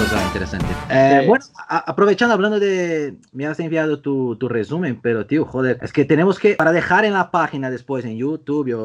cosa interesante. Eh, Sí. Bueno, aprovechando, hablando de. Me has enviado tu, tu resumen, pero tío, joder, es que tenemos que. Para dejar en la página después en YouTube o,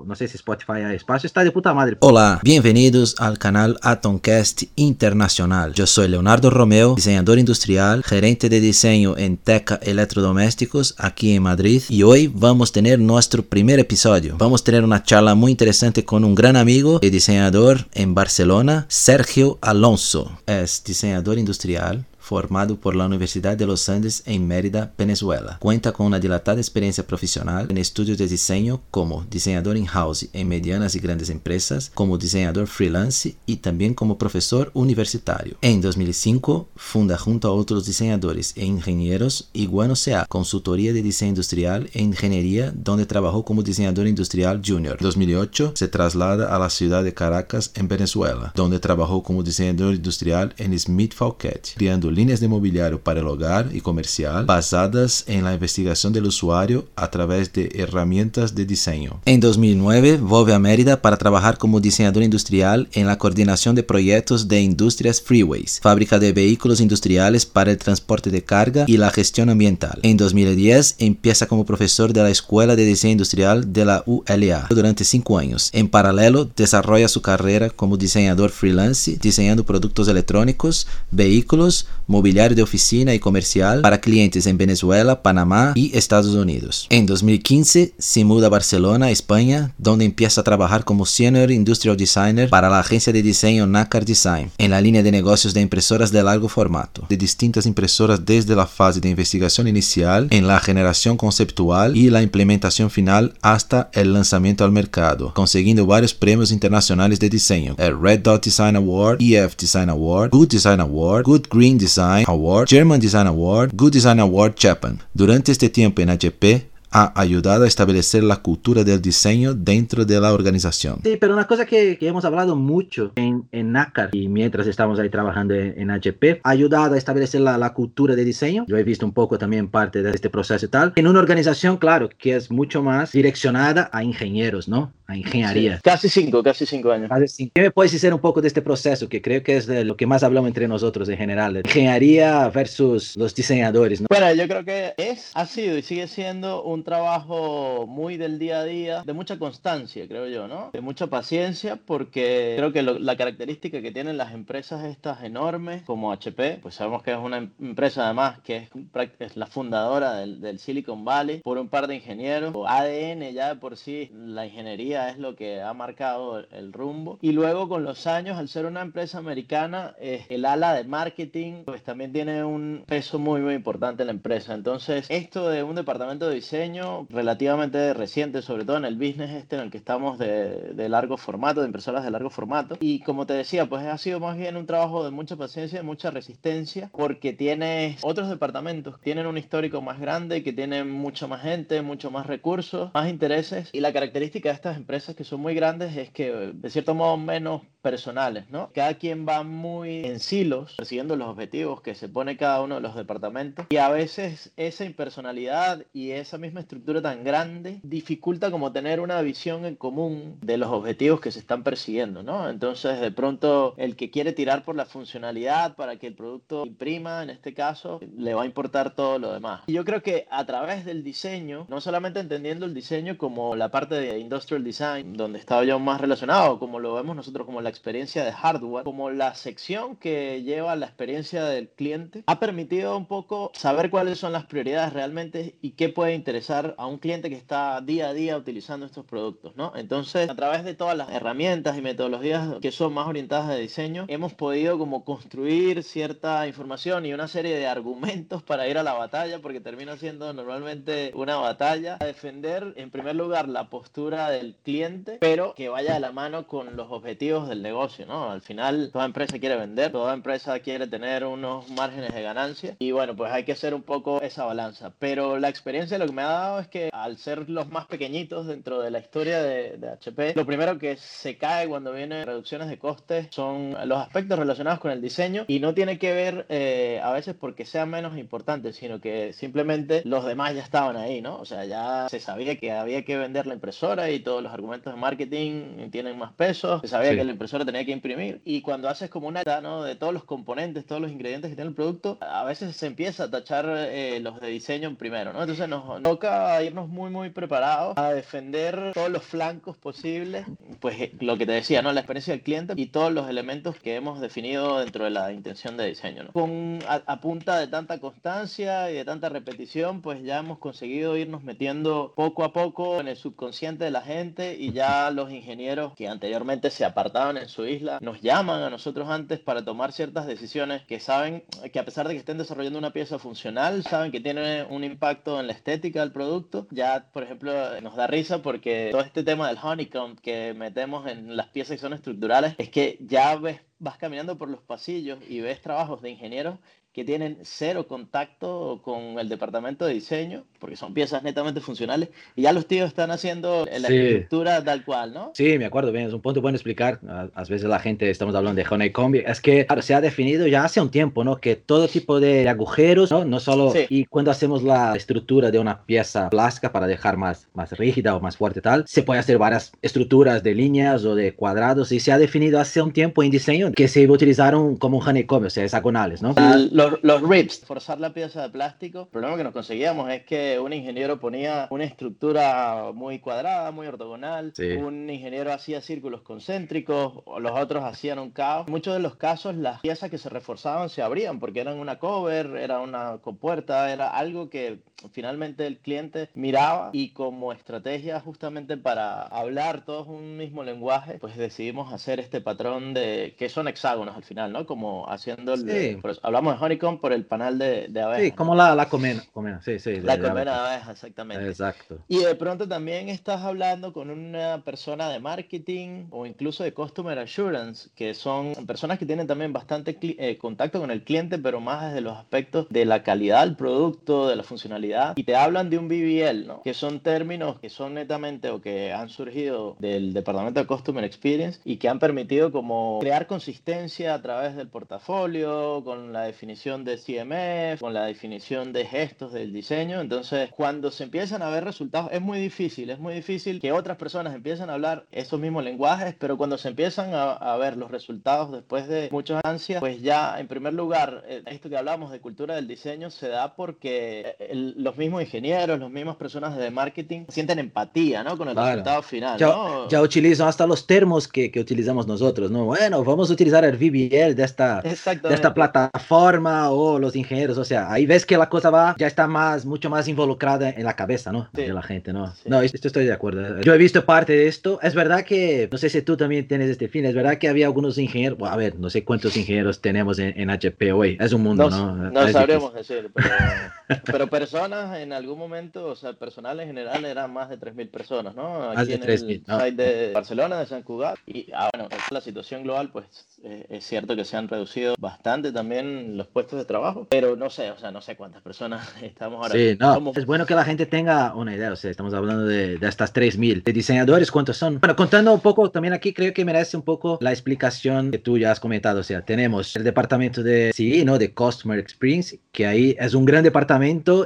o no sé si Spotify hay espacio, está de puta madre. Hola, bienvenidos al canal Atomcast Internacional. Yo soy Leonardo Romeo, diseñador industrial, gerente de diseño en Teca Electrodomésticos aquí en Madrid y hoy vamos a tener nuestro primer episodio. Vamos a tener una charla muy interesante con un gran amigo y diseñador en Barcelona, Sergio Alonso. Es diseñador industrial formado por la Universidad de los Andes en Mérida, Venezuela. Cuenta con una dilatada experiencia profesional en estudios de diseño como diseñador in-house en medianas y grandes empresas, como diseñador freelance y también como profesor universitario. En 2005 funda junto a otros diseñadores e ingenieros Iguano CA, consultoría de diseño industrial e ingeniería, donde trabajó como diseñador industrial junior. En 2008 se traslada a la ciudad de Caracas, en Venezuela, donde trabajó como diseñador industrial en Smith Falket, creando líneas de mobiliario para el hogar y comercial basadas en la investigación del usuario a través de herramientas de diseño. En 2009 vuelve a Mérida para trabajar como diseñador industrial en la coordinación de proyectos de Industrias Freeways, fábrica de vehículos industriales para el transporte de carga y la gestión ambiental. En 2010 empieza como profesor de la Escuela de Diseño Industrial de la ULA durante cinco años. En paralelo, desarrolla su carrera como diseñador freelance, diseñando productos electrónicos, vehículos, mobiliario de oficina y comercial para clientes en Venezuela, Panamá y Estados Unidos. En 2015 se muda a Barcelona, España, donde empieza a trabajar como Senior Industrial Designer para la agencia de diseño Nacar Design, en la línea de negocios de impresoras de largo formato, de distintas impresoras desde la fase de investigación inicial, en la generación conceptual y la implementación final hasta el lanzamiento al mercado, consiguiendo varios premios internacionales de diseño, el Red Dot Design Award, EF Design Award, Good Design Award, Good Green Design Award, German Design Award, Good Design Award Japan. Durante este tiempo en HP, ha ayudado a establecer la cultura del diseño dentro de la organización. Sí, pero una cosa que, que hemos hablado mucho en, en NACAR y mientras estamos ahí trabajando en, en HP, ha ayudado a establecer la, la cultura de diseño. Yo he visto un poco también parte de este proceso y tal. En una organización, claro, que es mucho más direccionada a ingenieros, ¿no? A ingeniería. Sí, Casi cinco, casi cinco años. Más de cinco. ¿Qué me puedes decir un poco de este proceso? Que creo que es de lo que más hablamos entre nosotros en general. Ingeniería versus los diseñadores, ¿no? Bueno, yo creo que es, ha sido y sigue siendo un trabajo muy del día a día, de mucha constancia, creo yo, ¿no? De mucha paciencia, porque creo que lo- la característica que tienen las empresas estas enormes, como HP, pues sabemos que es una em- empresa además que es, es la fundadora del, del Silicon Valley, por un par de ingenieros, o ADN ya de por sí, la ingeniería es lo que ha marcado el, el rumbo. Y luego con los años, al ser una empresa americana, eh, el ala de marketing, pues también tiene un peso muy, muy importante en la empresa. Entonces, esto de un departamento de diseño relativamente reciente, sobre todo en el business este en el que estamos de, de largo formato, de impresoras de largo formato. Y como te decía, pues ha sido más bien un trabajo de mucha paciencia, de mucha resistencia, porque tienes otros departamentos que tienen un histórico más grande, que tienen mucha más gente, mucho más recursos, más intereses. Y la característica de estas empresas que son muy grandes es que, de cierto modo, menos personales, ¿no? Cada quien va muy en silos, persiguiendo los objetivos que se pone cada uno de los departamentos. Y a veces esa impersonalidad y esa misma estructura tan grande dificulta como tener una visión en común de los objetivos que se están persiguiendo, ¿no? Entonces, de pronto, el que quiere tirar por la funcionalidad para que el producto imprima, en este caso, le va a importar todo lo demás. Y yo creo que a través del diseño, no solamente entendiendo el diseño como la parte de industrial design, donde estaba yo más relacionado, como lo vemos nosotros como la experiencia de hardware, como la sección que lleva la experiencia del cliente, ha permitido un poco saber cuáles son las prioridades realmente y qué puede interesar a un cliente que está día a día utilizando estos productos, ¿no? Entonces, a través de todas las herramientas y metodologías que son más orientadas de diseño, hemos podido como construir cierta información y una serie de argumentos para ir a la batalla, porque termina siendo normalmente una batalla, a defender en primer lugar la postura del cliente, pero que vaya de la mano con los objetivos del negocio, ¿no? Al final, toda empresa quiere vender, toda empresa quiere tener unos márgenes de ganancia y bueno, pues hay que hacer un poco esa balanza. Pero la experiencia lo que me ha dado es que al ser los más pequeñitos dentro de la historia de, HP, lo primero que se cae cuando vienen reducciones de costes son los aspectos relacionados con el diseño y no tiene que ver eh, a veces porque sean menos importantes, sino que simplemente los demás ya estaban ahí, ¿no? O sea, ya se sabía que había que vender la impresora y todos los argumentos de marketing tienen más peso, se sabía que la impresora tenía que imprimir y cuando haces como una ¿no? de todos los componentes, todos los ingredientes que tiene el producto, a veces se empieza a tachar eh, los de diseño primero, ¿no? Entonces nos toca irnos muy, muy preparados a defender todos los flancos posibles, pues eh, lo que te decía, ¿no? La experiencia del cliente y todos los elementos que hemos definido dentro de la intención de diseño, ¿no? Con, a, punta de tanta constancia y de tanta repetición, pues ya hemos conseguido irnos metiendo poco a poco en el subconsciente de la gente y ya los ingenieros que anteriormente se apartaban en su isla nos llaman a nosotros antes para tomar ciertas decisiones que saben que a pesar de que estén desarrollando una pieza funcional, saben que tiene un impacto en la estética producto. Ya, por ejemplo, nos da risa porque todo este tema del honeycomb que metemos en las piezas que son estructurales es que ya ves, vas caminando por los pasillos y ves trabajos de ingenieros que tienen cero contacto con el departamento de diseño, porque son piezas netamente funcionales, y ya los tíos están haciendo la estructura tal cual, ¿no? Sí, me acuerdo bien, es un punto bueno explicar. A, veces la gente, estamos hablando de honeycomb, es que se ha definido ya hace un tiempo, ¿no? Que todo tipo de agujeros, ¿no? No solo, y cuando hacemos la estructura de una pieza plástica para dejar más, más rígida o más fuerte tal, se puede hacer varias estructuras de líneas o de cuadrados, y se ha definido hace un tiempo en diseño que se utilizaron como un honeycomb, o sea, hexagonales, ¿no? Los, los rips, forzar la pieza de plástico. El problema que nos conseguíamos es que un ingeniero ponía una estructura muy cuadrada, muy ortogonal, un ingeniero hacía círculos concéntricos, los otros hacían un caos. En muchos de los casos las piezas que se reforzaban se abrían porque eran una cover, era una compuerta, era algo que finalmente el cliente miraba y como estrategia justamente para hablar todos un mismo lenguaje, pues decidimos hacer este patrón de que son hexágonos al final, ¿no? Como haciendo el, hablamos de honeycomb por el panal de, de abeja. Sí, como la, la comena, sí, sí. la comena de abeja, exactamente. Exacto. Y de pronto también estás hablando con una persona de marketing o incluso de customer assurance, que son personas que tienen también bastante eh, contacto con el cliente, pero más desde los aspectos de la calidad del producto, de la funcionalidad, y te hablan de un BBL, ¿no? Que son términos que son netamente o que han surgido del departamento de Customer Experience y que han permitido como crear consistencia a través del portafolio, con la definición de CMF, con la definición de gestos del diseño. Entonces, cuando se empiezan a ver resultados, es muy difícil, es muy difícil que otras personas empiecen a hablar esos mismos lenguajes, pero cuando se empiezan a, ver los resultados después de muchas ansias, pues ya en primer lugar, eh, esto que hablamos de cultura del diseño se da porque eh, los mismos ingenieros, las mismas personas de marketing sienten empatía, ¿no? Con el resultado final, ya, ¿no? Ya utilizan hasta los termos que, que, utilizamos nosotros, ¿no? Bueno, vamos a utilizar el VBL de esta, de esta plataforma o los ingenieros, o sea, ahí ves que la cosa va, ya está más, mucho más involucrada en la cabeza, ¿no? De la gente, ¿no? No, esto estoy de acuerdo. Yo he visto parte de esto. Es verdad que, no sé si tú también tienes este fin, es verdad que había algunos ingenieros, a ver, no sé cuántos ingenieros tenemos en, HP hoy, es un mundo, ¿no? No, sabremos decir, pero, personas en algún momento, o sea, personal en general eran más de 3.000 personas, ¿no? Aquí más de 3.000, ¿no? de Barcelona, de San Cugat, y ah, bueno, la situación global, pues eh, es cierto que se han reducido bastante también los puestos de trabajo, pero no sé, o sea, no sé cuántas personas estamos ahora. Sí, no, es bueno que la gente tenga una idea, o sea, estamos hablando de, de estas 3.000. ¿De diseñadores cuántos son? Bueno, contando un poco, también aquí creo que merece un poco la explicación que tú ya has comentado, o sea, tenemos el departamento de sí, ¿no? De Customer Experience, que ahí es un gran departamento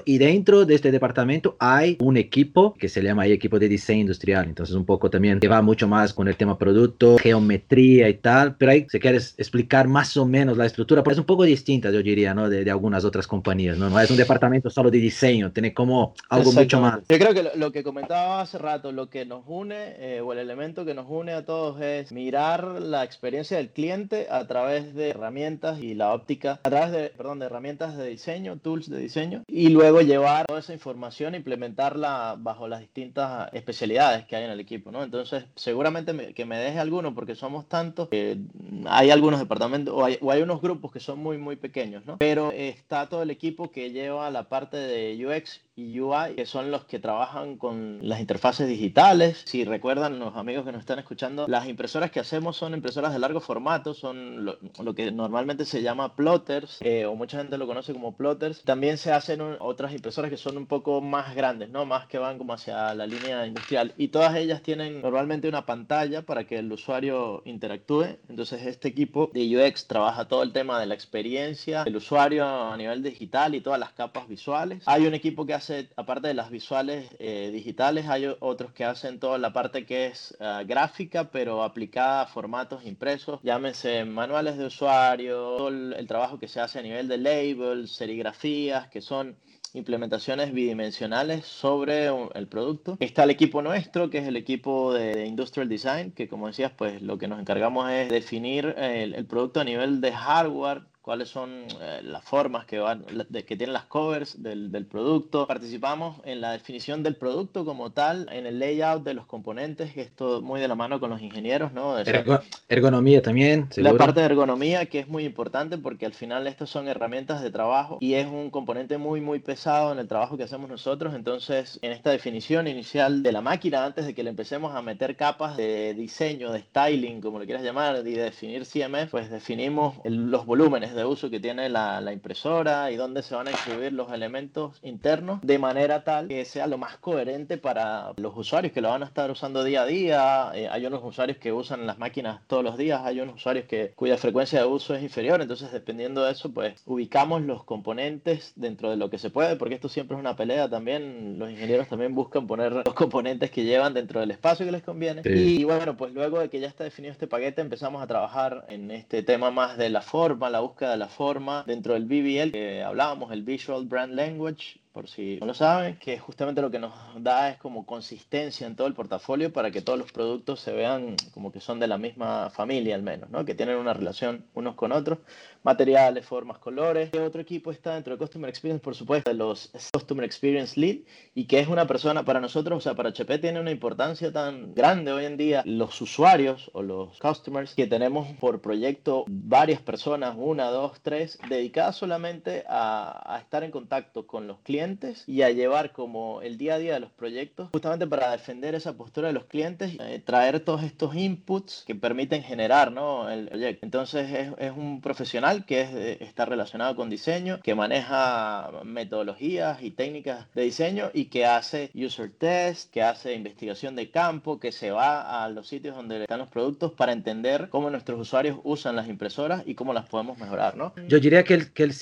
y dentro de este departamento hay un equipo que se llama ahí equipo de diseño industrial, entonces un poco también que va mucho más con el tema producto, geometría y tal, pero ahí se quieres explicar más o menos la estructura, pues es un poco distinta, yo diría, ¿no? De, de, algunas otras compañías, ¿no? No es un departamento solo de diseño, tiene como algo mucho más. Yo creo que lo, que comentaba hace rato, lo que nos une, eh, o el elemento que nos une a todos es mirar la experiencia del cliente a través de herramientas y la óptica, a través de, perdón, de herramientas de diseño, tools de diseño, y luego llevar toda esa información e implementarla bajo las distintas especialidades que hay en el equipo, ¿no? Entonces, seguramente que me deje alguno, porque somos tantos que hay algunos departamentos o hay, unos grupos que son muy, muy pequeños, ¿no? Pero está todo el equipo que lleva la parte de UX y UI, que son los que trabajan con las interfaces digitales. Si recuerdan los amigos que nos están escuchando, las impresoras que hacemos son impresoras de largo formato, son lo, que normalmente se llama plotters, eh, o mucha gente lo conoce como plotters. También se hace hacen otras impresoras que son un poco más grandes, ¿no? Más que van como hacia la línea industrial. Y todas ellas tienen normalmente una pantalla para que el usuario interactúe. Entonces este equipo de UX trabaja todo el tema de la experiencia del usuario a nivel digital y todas las capas visuales. Hay un equipo que hace, aparte de las visuales eh, digitales, hay otros que hacen toda la parte que es eh, gráfica, pero aplicada a formatos impresos. Llámense manuales de usuario, todo el trabajo que se hace a nivel de labels, serigrafías, que son implementaciones bidimensionales sobre el producto. Está el equipo nuestro, que es el equipo de Industrial Design, que como decías, pues lo que nos encargamos es definir el, el producto a nivel de hardware, cuáles son eh, las formas que, van, de, que tienen las covers del, del, producto. Participamos en la definición del producto como tal, en el layout de los componentes, que esto muy de la mano con los ingenieros, ¿no? ergonomía también. La parte de ergonomía que es muy importante porque al final estas son herramientas de trabajo y es un componente muy, muy pesado en el trabajo que hacemos nosotros. Entonces, en esta definición inicial de la máquina, antes de que le empecemos a meter capas de diseño, de styling, como le quieras llamar, y de definir CMF, pues definimos los volúmenes de uso que tiene la, la, impresora y dónde se van a incluir los elementos internos de manera tal que sea lo más coherente para los usuarios que lo van a estar usando día a día. Eh, hay unos usuarios que usan las máquinas todos los días, hay unos usuarios que, cuya frecuencia de uso es inferior, entonces dependiendo de eso, pues ubicamos los componentes dentro de lo que se puede, porque esto siempre es una pelea también, los ingenieros también buscan poner los componentes que llevan dentro del espacio que les conviene. Y bueno, pues luego de que ya está definido este paquete, empezamos a trabajar en este tema más de la forma, la búsqueda de la forma dentro del BBL que hablábamos, el Visual Brand Language, por si no lo saben, que justamente lo que nos da es como consistencia en todo el portafolio para que todos los productos se vean como que son de la misma familia al menos, ¿no? que tienen una relación unos con otros, materiales, formas, colores. Otro equipo está dentro de Customer Experience, por supuesto, de los Customer Experience Lead, y que es una persona para nosotros, o sea, para HP tiene una importancia tan grande hoy en día, los usuarios o los customers que tenemos por proyecto varias personas, una, dos, tres, dedicadas solamente a, a estar en contacto con los clientes y a llevar como el día a día de los proyectos, justamente para defender esa postura de los clientes, eh, traer todos estos inputs que permiten generar ¿no? el proyecto. Entonces es, es un profesional que es, eh, está relacionado con diseño, que maneja metodologías y técnicas de diseño y que hace user test, que hace investigación de campo, que se va a los sitios donde están los productos para entender cómo nuestros usuarios usan las impresoras y cómo las podemos mejorar. ¿no? Yo diría que el, que el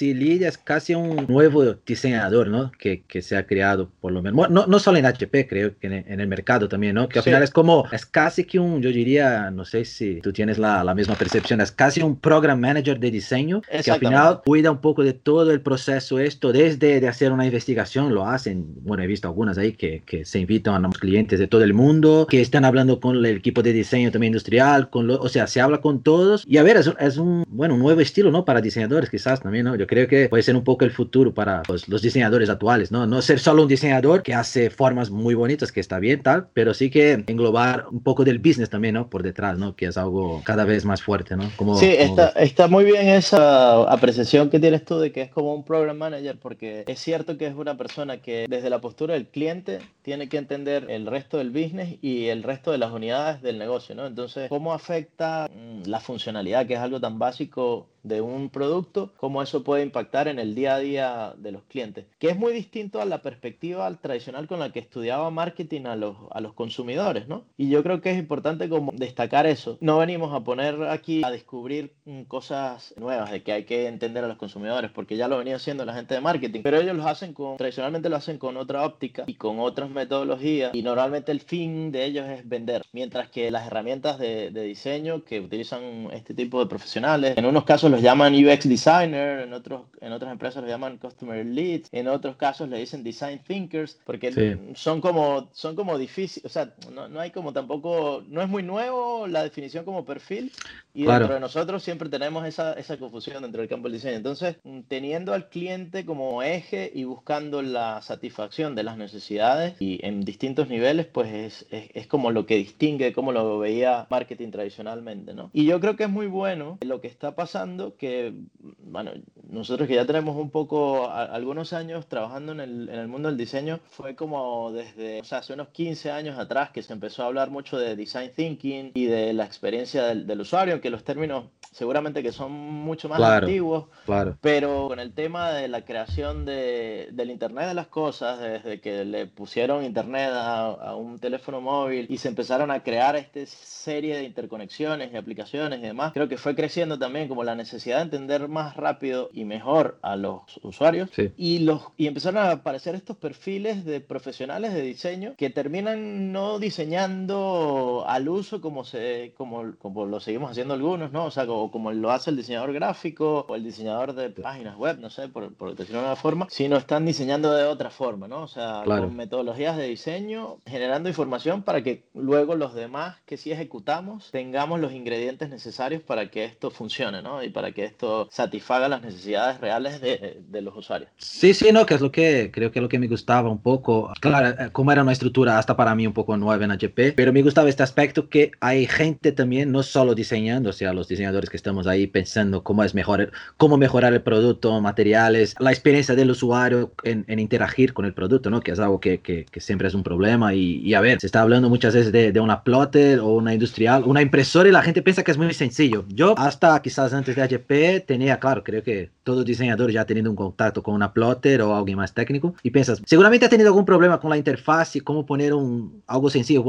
es casi un nuevo diseñador, ¿no? Que, que, se ha creado, por lo menos, no, no solo en HP, creo que en, el mercado también, ¿no? Que al final es como, es casi que un, yo diría, no sé si tú tienes la, la misma percepción, es casi un program manager de diseño que al final cuida un poco de todo el proceso esto, desde de hacer una investigación, lo hacen, bueno, he visto algunas ahí que, que se invitan a los clientes de todo el mundo, que están hablando con el equipo de diseño también industrial, con lo, o sea, se habla con todos y a ver, es, es un, bueno, un nuevo estilo, ¿no? Para diseñadores quizás también, ¿no? Yo creo que puede ser un poco el futuro para pues, los diseñadores actuales ¿no? No ser solo un diseñador que hace formas muy bonitas, que está bien, tal, pero sí que englobar un poco del business también, ¿no? Por detrás, ¿no? Que es algo cada vez más fuerte, ¿no? Como, sí, Está, está muy bien esa apreciación que tienes tú de que es como un program manager, porque es cierto que es una persona que desde la postura del cliente tiene que entender el resto del business y el resto de las unidades del negocio, ¿no? Entonces, ¿cómo afecta mm, la funcionalidad, que es algo tan básico de un producto, cómo eso puede impactar en el día a día de los clientes, que es muy distinto a la perspectiva tradicional con la que estudiaba marketing a los, a los consumidores, ¿no? Y yo creo que es importante como destacar eso. No venimos a poner aquí a descubrir mm, cosas nuevas de que hay que entender a los consumidores, porque ya lo venía haciendo la gente de marketing, pero ellos lo hacen con, tradicionalmente lo hacen con otra óptica y con otras metodologías y normalmente el fin de ellos es vender, mientras que las herramientas de, de diseño que utilizan este tipo de profesionales, en unos casos los llaman UX designer, en, otros, en otras empresas los llaman customer leads, en otros casos le dicen design thinkers, porque son como, son como difíciles, o sea, no, no, hay como tampoco, no es muy nuevo la definición como perfil y dentro de nosotros siempre tenemos esa, esa confusión dentro del campo del diseño. Entonces, teniendo al cliente como eje y buscando la satisfacción de las necesidades y en distintos niveles, pues es, es, es como lo que distingue cómo lo veía marketing tradicionalmente, ¿no? Y yo creo que es muy bueno lo que está pasando que, bueno, nosotros que ya tenemos un poco, algunos años trabajando en el, en el, mundo del diseño, fue como desde, o sea, hace unos 15 años atrás que se empezó a hablar mucho de design thinking y de la experiencia del, del usuario, que los términos seguramente que son mucho más antiguos, claro. pero con el tema de la creación de, del Internet de las cosas, desde que le pusieron Internet a, un teléfono móvil y se empezaron a crear esta serie de interconexiones y aplicaciones y demás, creo que fue creciendo también como la necesidad de entender más rápido y mejor a los usuarios y, los, y empezaron a aparecer estos perfiles de profesionales de diseño que terminan no diseñando al uso como, se, como, como lo seguimos haciendo algunos, ¿no? O sea, como, como lo hace el diseñador gráfico o el diseñador de páginas web, no sé, por, por decirlo de una forma, sino están diseñando de otra forma, ¿no? O sea, con metodologías de diseño, generando información para que luego los demás que sí ejecutamos tengamos los ingredientes necesarios para que esto funcione, ¿no? Y para que esto satisfaga las necesidades reales de, de los usuarios. Sí, sí, no, que es lo que creo que es lo que me gustaba un poco. Claro, eh, como era una estructura hasta para mí un poco nueva en HP, pero me gustaba este aspecto que hay gente también, no solo diseñando, o sea, los diseñadores que estamos ahí pensando cómo es mejor, cómo mejorar el producto, materiales, la experiencia del usuario en, en interagir con el producto, ¿no? Que es algo que, que, que siempre es un problema. Y, y, a ver, se está hablando muchas veces de, de una plotter o una industrial, una impresora y la gente piensa que es muy sencillo. Yo hasta quizás antes de HP tenía, claro, creo que todo diseñador ya ha tenido un contacto con una plotter o alguien más técnico y piensas, seguramente ha tenido algún problema con la interfaz y cómo poner un, algo sencillo,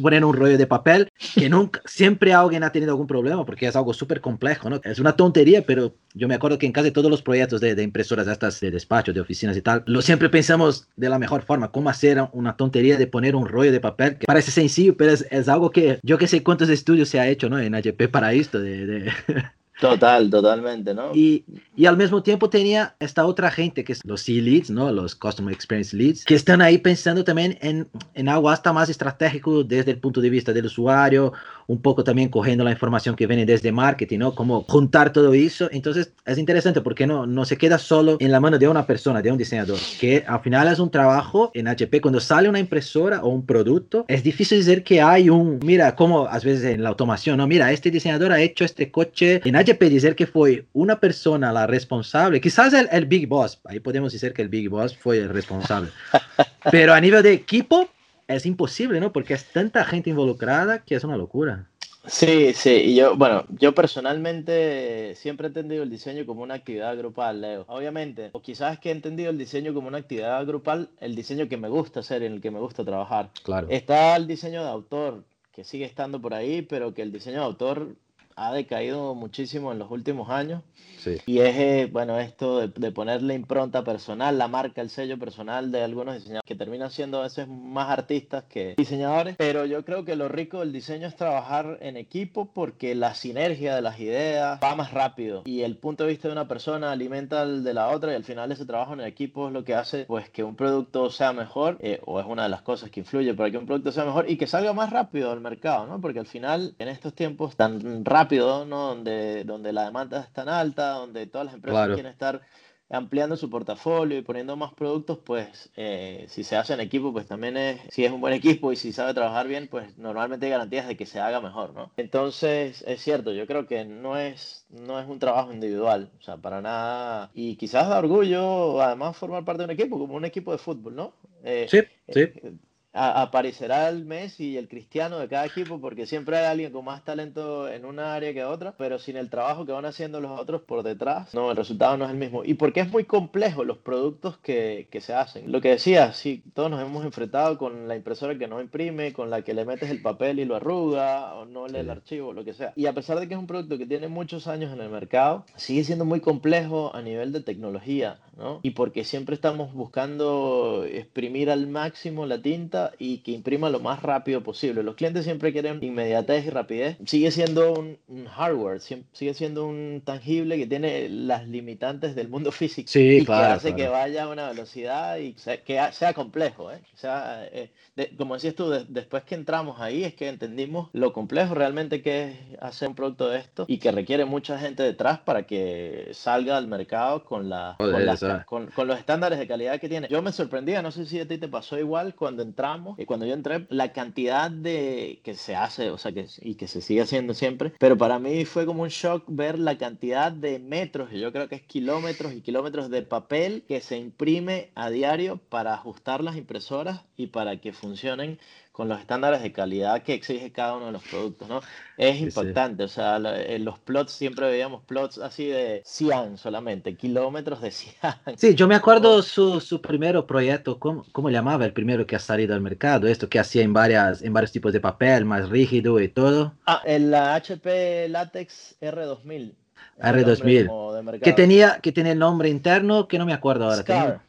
poner un rollo de papel, que nunca, siempre alguien ha tenido algún problema porque es algo súper complejo, ¿no? Es una tontería, pero yo me acuerdo que en casi todos los proyectos de, de impresoras estas de despacho, de oficinas y tal, lo siempre pensamos de la mejor forma, cómo hacer una tontería de poner un rollo de papel, que parece sencillo, pero es, es algo que yo que sé cuántos estudios se ha hecho, ¿no? En HP para esto, de... de... Total, totalmente, ¿no? Y, y, al mismo tiempo tenía esta otra gente, que es los C-Leads, ¿no? Los Customer Experience Leads, que están ahí pensando también en, en algo hasta más estratégico desde el punto de vista del usuario, un poco también cogiendo la información que viene desde marketing, ¿no? Cómo juntar todo eso. Entonces es interesante porque no, no se queda solo en la mano de una persona, de un diseñador, que al final es un trabajo en HP. Cuando sale una impresora o un producto, es difícil decir que hay un, mira, como a veces en la automación, ¿no? Mira, este diseñador ha hecho este coche. En HP decir que fue una persona la responsable, quizás el, el Big Boss, ahí podemos decir que el Big Boss fue el responsable. Pero a nivel de equipo, es imposible, ¿no? Porque es tanta gente involucrada que es una locura. Sí, sí, y yo, bueno, yo personalmente siempre he entendido el diseño como una actividad grupal, Leo. Obviamente, o quizás que he entendido el diseño como una actividad grupal, el diseño que me gusta hacer, en el que me gusta trabajar. Claro. Está el diseño de autor, que sigue estando por ahí, pero que el diseño de autor ha decaído muchísimo en los últimos años. Sí. Y es, eh, bueno, esto de, de, ponerle impronta personal, la marca, el sello personal de algunos diseñadores que terminan siendo a veces más artistas que diseñadores. Pero yo creo que lo rico del diseño es trabajar en equipo porque la sinergia de las ideas va más rápido y el punto de vista de una persona alimenta al de la otra y al final ese trabajo en equipo es lo que hace pues que un producto sea mejor eh, o es una de las cosas que influye para que un producto sea mejor y que salga más rápido al mercado, ¿no? Porque al final en estos tiempos tan rápido rápido, ¿no? Donde, donde la demanda es tan alta, donde todas las empresas claro. quieren estar ampliando su portafolio y poniendo más productos, pues eh, si se hace en equipo, pues también es, si es un buen equipo y si sabe trabajar bien, pues normalmente hay garantías de que se haga mejor, ¿no? Entonces, es cierto, yo creo que no es, no es un trabajo individual, o sea, para nada, y quizás da orgullo además formar parte de un equipo, como un equipo de fútbol, ¿no? Eh, sí, sí. Eh, aparecerá el Messi y el Cristiano de cada equipo porque siempre hay alguien con más talento en una área que otra, pero sin el trabajo que van haciendo los otros por detrás, no, el resultado no es el mismo. Y porque es muy complejo los productos que, que se hacen. Lo que decía, sí, todos nos hemos enfrentado con la impresora que no imprime, con la que le metes el papel y lo arruga, o no lee el archivo, lo que sea. Y a pesar de que es un producto que tiene muchos años en el mercado, sigue siendo muy complejo a nivel de tecnología, ¿no? Y porque siempre estamos buscando exprimir al máximo la tinta y que imprima lo más rápido posible. Los clientes siempre quieren inmediatez y rapidez. Sigue siendo un, un hardware, sigue siendo un tangible que tiene las limitantes del mundo físico sí, y claro, que hace claro. que vaya a una velocidad y sea, que sea complejo. ¿eh? O sea, eh, de, como decías tú, de, después que entramos ahí es que entendimos lo complejo realmente que es hacer un producto de esto y que requiere mucha gente detrás para que salga al mercado con, la, Joder, con, las, con, con los estándares de calidad que tiene. Yo me sorprendía, no sé si a ti te pasó igual cuando entramos y cuando yo entré, la cantidad de que se hace, o sea, que, y que se sigue haciendo siempre, pero para mí fue como un shock ver la cantidad de metros, yo creo que es kilómetros y kilómetros de papel que se imprime a diario para ajustar las impresoras y para que funcionen con los estándares de calidad que exige cada uno de los productos, ¿no? Es impactante, o sea, en los plots siempre veíamos plots así de cian solamente, kilómetros de cian. Sí, yo me acuerdo su, su primer proyecto, ¿cómo, ¿cómo llamaba el primero que ha salido al mercado? Esto que hacía en, varias, en varios tipos de papel, más rígido y todo. Ah, el HP Latex R2000. R2000. Que tenía, que tenía el nombre interno que no me acuerdo ahora. Scar,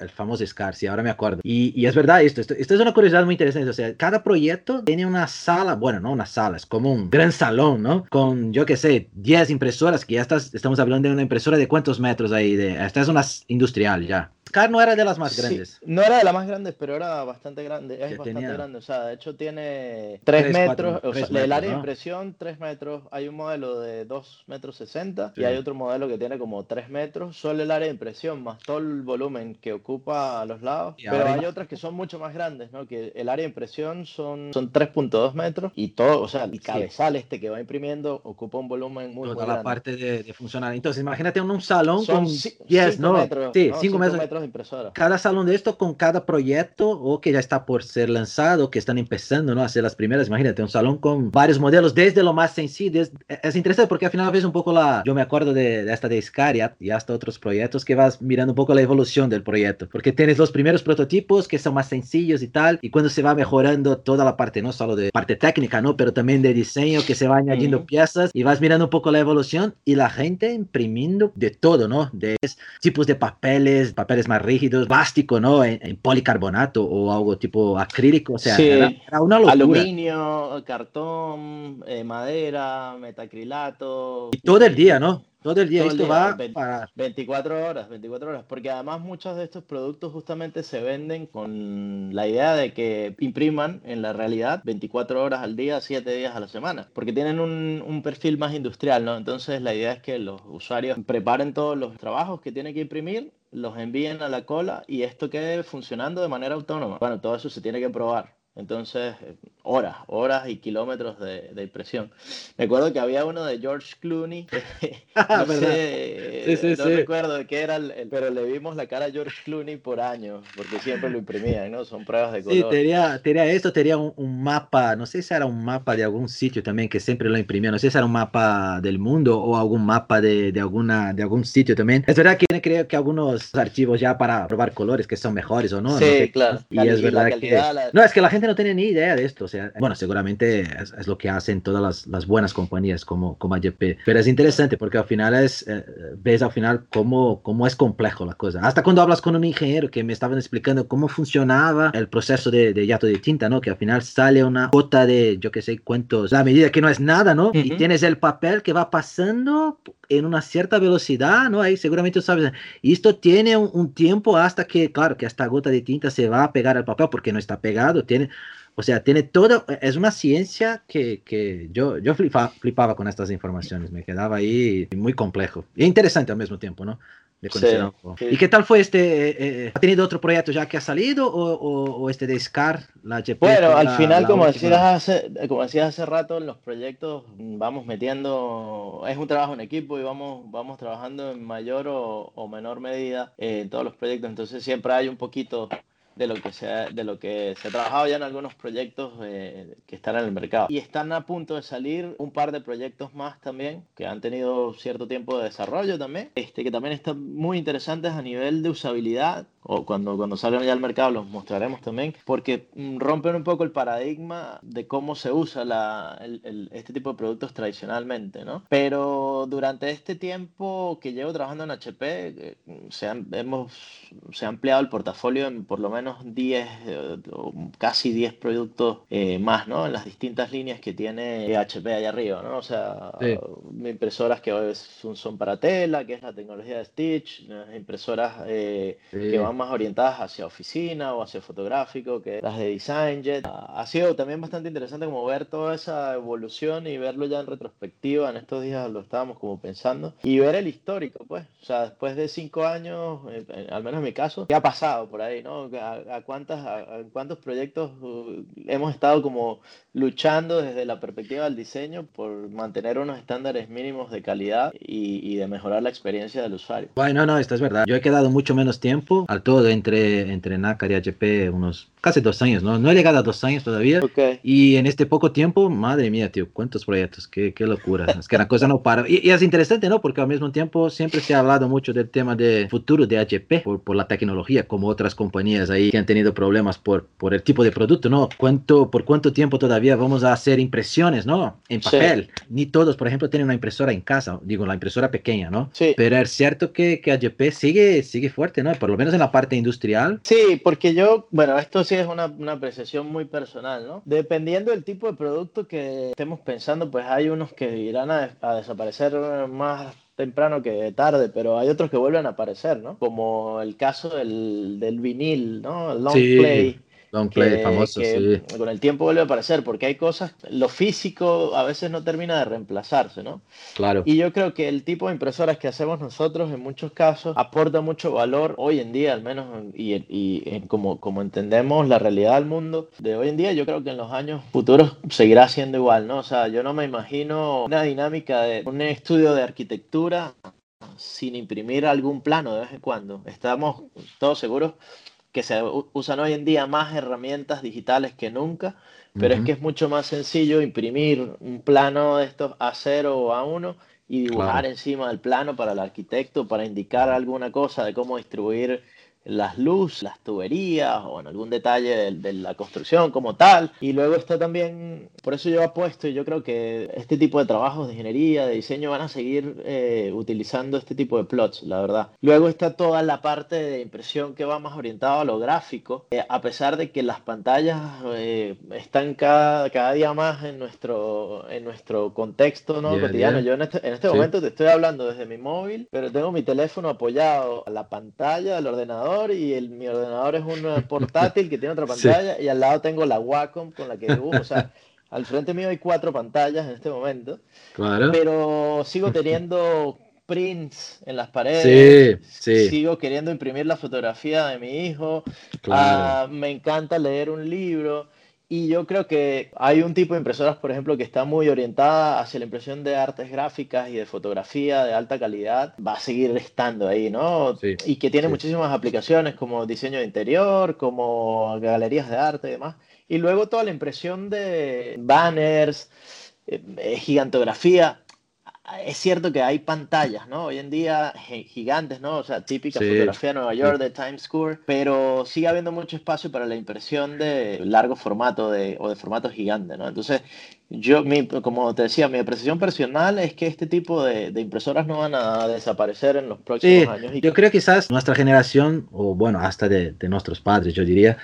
el famoso Scar, sí, ahora me acuerdo. Y, es verdad esto, esto, es una curiosidad muy interesante. O sea, cada proyecto tiene una sala, bueno, no una sala, es como un gran salón, ¿no? Con, yo qué sé, 10 impresoras, que ya estás, estamos hablando de una impresora de cuántos metros ahí, de, esta es una industrial ya. Scar no era de las más grandes. no era de las más grandes, pero era bastante grande. Es bastante grande. O sea, de hecho tiene 3 metros. o sea, el área de impresión, 3 metros. Hay un modelo de 2 metros 60 y hay otro modelo que tiene como 3 metros. Solo el área de impresión, más todo el volumen que ocupa a los lados. pero hay otras que son mucho más grandes, ¿no? Que el área de impresión son, son 3.2 metros y todo, o sea, el cabezal este que va imprimiendo ocupa un volumen muy, Toda la parte de, de, funcionar. Entonces, imagínate un, un salón con 10, ¿no? Metros, sí, 5 metros de impresora. Cada salón de esto con cada proyecto o que ya está por ser lanzado, que están empezando ¿no? a hacer las primeras. Imagínate, un salón con varios modelos, desde lo más sencillo. es interesante porque al final ves un poco la... Yo me acuerdo de, esta de Iscaria y hasta otros proyectos que vas mirando un poco la evolución del proyecto. Porque tienes los primeros prototipos que son más sencillos y tal. Y cuando se va mejorando toda la parte, no solo de parte técnica, ¿no? Pero también de diseño, que se va añadiendo piezas y vas mirando un poco la evolución y la gente imprimiendo de todo, ¿no? De tipos de papeles, papeles más rígidos plástico, ¿no? En, policarbonato o algo tipo acrílico, o sea, era, una locura. Aluminio, cartón, eh, madera, metacrilato. Y todo el día, ¿no? Todo el día esto va para... 24 horas, 24 horas, porque además muchos de estos productos justamente se venden con la idea de que impriman en la realidad 24 horas al día, 7 días a la semana, porque tienen un, un perfil más industrial, ¿no? Entonces la idea es que los usuarios preparen todos los trabajos que tienen que imprimir los envíen a la cola y esto quede funcionando de manera autónoma. Bueno, todo eso se tiene que probar. Entonces, horas, horas y kilómetros de, de impresión. Recuerdo que había uno de George Clooney, ah, no, sé, sí, sí, no recuerdo qué era, el, pero le vimos la cara a George Clooney por años, porque siempre lo imprimían, ¿no? Son pruebas de color. Sí, tenía, tenía esto, tenía un, un, mapa, no sé si era un mapa de algún sitio también que siempre lo imprimía, no sé si era un mapa del mundo o algún mapa de, de, alguna, de algún sitio también. Es verdad que creo que algunos archivos ya para probar colores que son mejores o no. Sí, claro. Y es verdad que... No, es que la gente no tiene ni idea de esto. O sea, bueno, seguramente es, lo que hacen todas las, las, buenas compañías como, como AGP. Pero es interesante porque al final es, eh, ves al final cómo, cómo es complejo la cosa. Hasta cuando hablas con un ingeniero que me estaban explicando cómo funcionaba el proceso de, de yato de tinta, ¿no? Que al final sale una gota de, yo qué sé cuántos, la medida que no es nada, ¿no? Y tienes el papel que va pasando en una cierta velocidad, ¿no? Ahí seguramente sabes. Y esto tiene un, un, tiempo hasta que, claro, que esta gota de tinta se va a pegar al papel porque no está pegado. Tiene, o sea, tiene todo, es una ciencia que, que yo, yo flipaba, flipaba con estas informaciones, me quedaba ahí muy complejo y interesante al mismo tiempo, ¿no? ¿Y qué tal fue este? Eh, eh, ¿Ha tenido otro proyecto ya que ha salido o, o, este de SCAR, la Bueno, al final, como, decías hace, como decías hace rato, en los proyectos vamos metiendo, es un trabajo en equipo y vamos, vamos trabajando en mayor o, o menor medida en todos los proyectos, entonces siempre hay un poquito de lo que se ha, de lo que se ha trabajado ya en algunos proyectos eh, que están en el mercado. Y están a punto de salir un par de proyectos más también que han tenido cierto tiempo de desarrollo también, este, que también están muy interesantes a nivel de usabilidad o cuando, cuando salgan ya al mercado los mostraremos también, porque mm, rompen un poco el paradigma de cómo se usa la, el, este tipo de productos tradicionalmente, ¿no? Pero durante este tiempo que llevo trabajando en HP, eh, se, han, hemos, se ha ampliado el portafolio en por lo menos 10 eh, casi 10 productos eh, más, ¿no? En las distintas líneas que tiene HP allá arriba, ¿no? O sea, impresoras que son, son, para tela, que es la tecnología de Stitch, impresoras eh, que van más orientadas hacia oficina o hacia fotográfico, que las de DesignJet. Ha sido también bastante interesante como ver toda esa evolución y verlo ya en retrospectiva. En estos días lo estábamos como pensando y ver el histórico, pues. O sea, después de cinco años, al menos en mi caso, ¿qué ha pasado por ahí, no? a, cuántas, a, cuántos proyectos uh, hemos estado como luchando desde la perspectiva del diseño por mantener unos estándares mínimos de calidad y, y, de mejorar la experiencia del usuario. Bueno, no, esto es verdad. Yo he quedado mucho menos tiempo al todo entre, entre NACAR y HP, unos casi dos años, ¿no? No he llegado a dos años todavía. Okay. Y en este poco tiempo, madre mía, tío, cuántos proyectos, qué, qué locura. es que la cosa no para. Y, y, es interesante, ¿no? Porque al mismo tiempo siempre se ha hablado mucho del tema de futuro de HP por, por la tecnología, como otras compañías ahí que han tenido problemas por, por el tipo de producto, ¿no? ¿Cuánto, ¿Por cuánto tiempo todavía vamos a hacer impresiones, ¿no? En papel. Sí. Ni todos, por ejemplo, tienen una impresora en casa, digo, la impresora pequeña, ¿no? Sí. Pero es cierto que, que HP sigue, sigue fuerte, ¿no? Por lo menos en la parte industrial. Sí, porque yo, bueno, esto sí es una, una apreciación muy personal, ¿no? Dependiendo del tipo de producto que estemos pensando, pues hay unos que irán a, a desaparecer más temprano que tarde, pero hay otros que vuelven a aparecer, ¿no? Como el caso del, del vinil, ¿no? El long sí. play. Long play, que, famoso, que sí. Con el tiempo vuelve a aparecer, porque hay cosas, lo físico a veces no termina de reemplazarse, ¿no? Claro. Y yo creo que el tipo de impresoras que hacemos nosotros en muchos casos aporta mucho valor hoy en día, al menos, y, y, y como, como entendemos la realidad del mundo de hoy en día, yo creo que en los años futuros seguirá siendo igual, ¿no? O sea, yo no me imagino una dinámica de un estudio de arquitectura sin imprimir algún plano de vez en cuando. Estamos todos seguros que se usan hoy en día más herramientas digitales que nunca, pero uh -huh. es que es mucho más sencillo imprimir un plano de estos A0 o A1 y dibujar claro. encima del plano para el arquitecto, para indicar alguna cosa de cómo distribuir las luces, las tuberías o en algún detalle de, de, la construcción como tal. Y luego está también, por eso yo apuesto y yo creo que este tipo de trabajos de ingeniería, de diseño van a seguir eh, utilizando este tipo de plots, la verdad. Luego está toda la parte de impresión que va más orientada a lo gráfico, eh, a pesar de que las pantallas eh, están cada, cada día más en nuestro, en nuestro contexto ¿no? Yeah, cotidiano. Yeah. Yo en este, en este sí. momento te estoy hablando desde mi móvil, pero tengo mi teléfono apoyado a la pantalla, al ordenador y el, mi ordenador es un portátil que tiene otra pantalla sí. y al lado tengo la Wacom con la que dibujo. O sea, al frente mío hay cuatro pantallas en este momento. Claro. Pero sigo teniendo prints en las paredes. Sí, sí. Sigo queriendo imprimir la fotografía de mi hijo. Claro. Uh, me encanta leer un libro. Y yo creo que hay un tipo de impresoras, por ejemplo, que está muy orientada hacia la impresión de artes gráficas y de fotografía de alta calidad. Va a seguir estando ahí, ¿no? Sí, y que tiene sí. muchísimas aplicaciones como diseño de interior, como galerías de arte y demás. Y luego toda la impresión de banners, eh, gigantografía es cierto que hay pantallas, ¿no? Hoy en día gigantes, ¿no? O sea, típica sí. fotografía de Nueva York de Times Square, pero sigue habiendo mucho espacio para la impresión de largo formato de, o de formato gigante, ¿no? Entonces, yo, mi, como te decía, mi apreciación personal es que este tipo de, de impresoras no van a desaparecer en los próximos sí, años. Y yo creo que quizás nuestra generación, o bueno, hasta de, de nuestros padres, yo diría,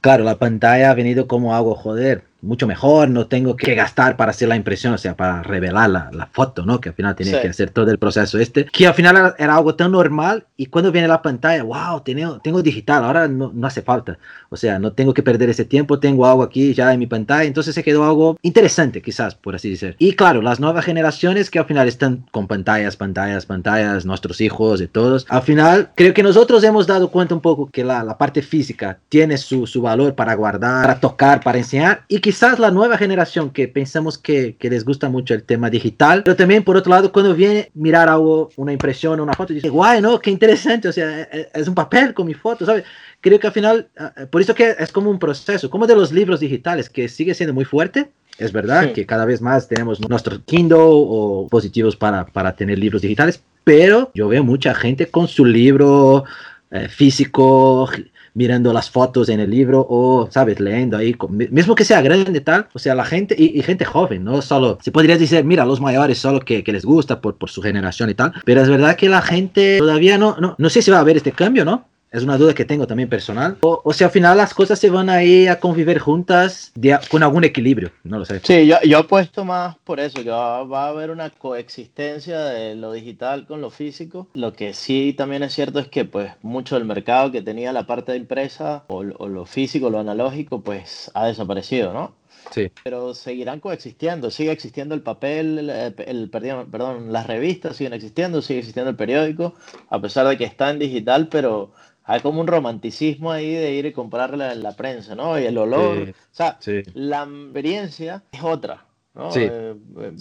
claro, la pantalla ha venido como algo, joder, mucho mejor, no tengo que gastar para hacer la impresión, o sea, para revelar la, la foto, ¿no? Que al final tenía sí. que hacer todo el proceso este, que al final era, algo tan normal y cuando viene la pantalla, wow, tengo, tengo digital, ahora no, no, hace falta, o sea, no tengo que perder ese tiempo, tengo algo aquí ya en mi pantalla, entonces se quedó algo interesante, quizás, por así decir. Y claro, las nuevas generaciones que al final están con pantallas, pantallas, pantallas, nuestros hijos y todos, al final creo que nosotros hemos dado cuenta un poco que la, la parte física tiene su, su valor para guardar, para tocar, para enseñar y que quizás la nueva generación que pensamos que, que, les gusta mucho el tema digital, pero también por otro lado cuando viene mirar algo, una impresión, una foto, dice, guay, ¿no? Qué interesante, o sea, es, es un papel con mi foto, ¿sabes? Creo que al final, uh, por eso que es como un proceso, como de los libros digitales, que sigue siendo muy fuerte, es verdad sí. que cada vez más tenemos nuestro Kindle o dispositivos para, para tener libros digitales, pero yo veo mucha gente con su libro eh, físico, mirando las fotos en el libro o, ¿sabes? Leyendo ahí, mismo que sea grande tal, o sea, la gente y, y gente joven, no solo, se podría decir, mira, los mayores solo que, que, les gusta por, por su generación y tal, pero es verdad que la gente todavía no, no, no sé si va a haber este cambio, ¿no? Es una duda que tengo también personal. O, o sea, al final las cosas se van a ir a convivir juntas de, con algún equilibrio. No lo sé. Sí, yo, yo apuesto más por eso, que va, va, a haber una coexistencia de lo digital con lo físico. Lo que sí también es cierto es que pues mucho del mercado que tenía la parte de impresa o, o lo físico, lo analógico, pues ha desaparecido, ¿no? Sí. Pero seguirán coexistiendo, sigue existiendo el papel, el, el, perdón, perdón, las revistas siguen existiendo, sigue existiendo el periódico, a pesar de que está en digital, pero hay como un romanticismo ahí de ir y comprarla en la prensa, ¿no? Y el olor, o sea, la experiencia es otra. ¿no? Eh,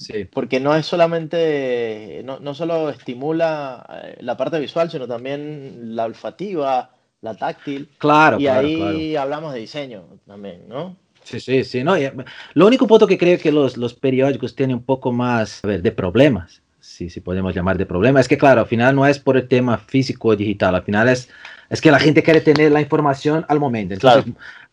eh, porque no es solamente, no, no solo estimula eh, la parte visual, sino también la olfativa, la táctil. Claro, y claro, ahí hablamos de diseño también, ¿no? Sí, sí, sí. No, lo único punto que creo que los, los periódicos tienen un poco más a ver, de problemas, si, si podemos llamar de problemas, es que claro, al final no es por el tema físico o digital, al final es, es que la gente quiere tener la información al momento. Entonces,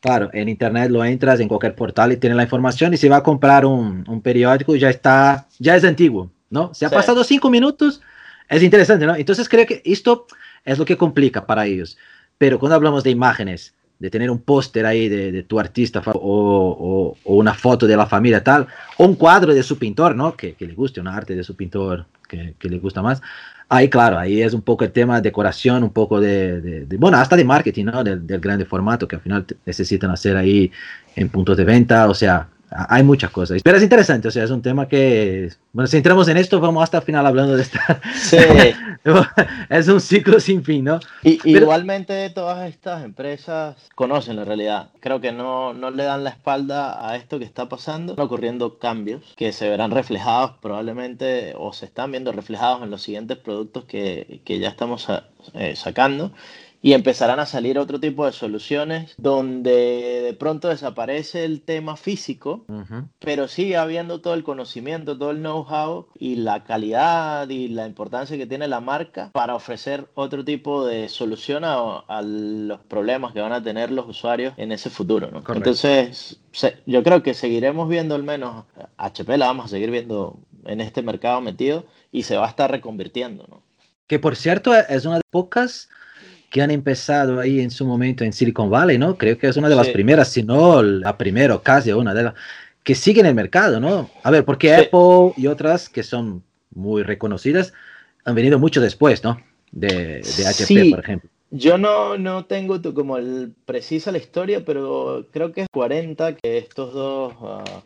claro. claro. en Internet lo entras en cualquier portal y tienes la información y si va a comprar un, un periódico ya está, ya es antiguo, ¿no? Se ha pasado cinco minutos, es interesante, ¿no? Entonces creo que esto es lo que complica para ellos. Pero cuando hablamos de imágenes, de tener un póster ahí de, tu artista o, o, o, una foto de la familia tal, o un cuadro de su pintor, ¿no? Que, que le guste, una arte de su pintor que, que, le gusta más. Ahí, claro, ahí es un poco el tema de decoración, un poco de, de, de bueno, hasta de marketing, ¿no? Del, del, grande formato que al final necesitan hacer ahí en puntos de venta, o sea, hay muchas cosas. Pero es interesante, o sea, es un tema que, bueno, si entramos en esto, vamos hasta el final hablando de esta. Sí. es un ciclo sin fin, ¿no? Y, Pero... Igualmente todas estas empresas conocen la realidad. Creo que no, no le dan la espalda a esto que está pasando. Ocurriendo cambios que se verán reflejados probablemente o se están viendo reflejados en los siguientes productos que, que ya estamos eh, sacando y empezarán a salir otro tipo de soluciones donde de pronto desaparece el tema físico, uh -huh. pero sigue habiendo todo el conocimiento, todo el know-how y la calidad y la importancia que tiene la marca para ofrecer otro tipo de solución a, a los problemas que van a tener los usuarios en ese futuro. ¿no? Entonces, se, yo creo que seguiremos viendo al menos HP, la vamos a seguir viendo en este mercado metido y se va a estar reconvirtiendo. ¿no? Que por cierto es una de pocas que han empezado ahí en su momento en Silicon Valley, ¿no? Creo que es una de las sí. primeras, si no la primera casi una de las que sigue en el mercado, ¿no? A ver, porque sí. Apple y otras que son muy reconocidas han venido mucho después, ¿no? De, de HP, sí. por ejemplo. Yo no, no tengo como el, precisa la historia, pero creo que es 40 que estos dos uh,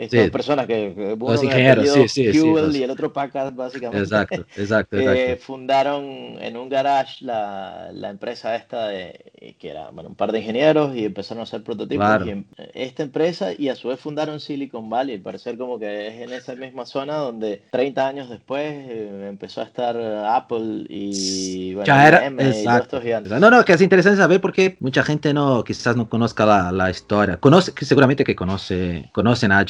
estas sí. personas que, que uno los ingenieros, sí, sí, Fuel sí, y el otro Packard básicamente exacto, exacto, eh, exacto. fundaron en un garage la, la, empresa esta de, que era bueno, un par de ingenieros y empezaron a hacer prototipos claro. y esta empresa y a su vez fundaron Silicon Valley parecer como que es en esa misma zona donde 30 años después eh, empezó a estar Apple y bueno, ya era, M y todos estos gigantes. no, no, que es interesante saber porque mucha gente no quizás no conozca la, la historia conoce, seguramente que conoce conocen a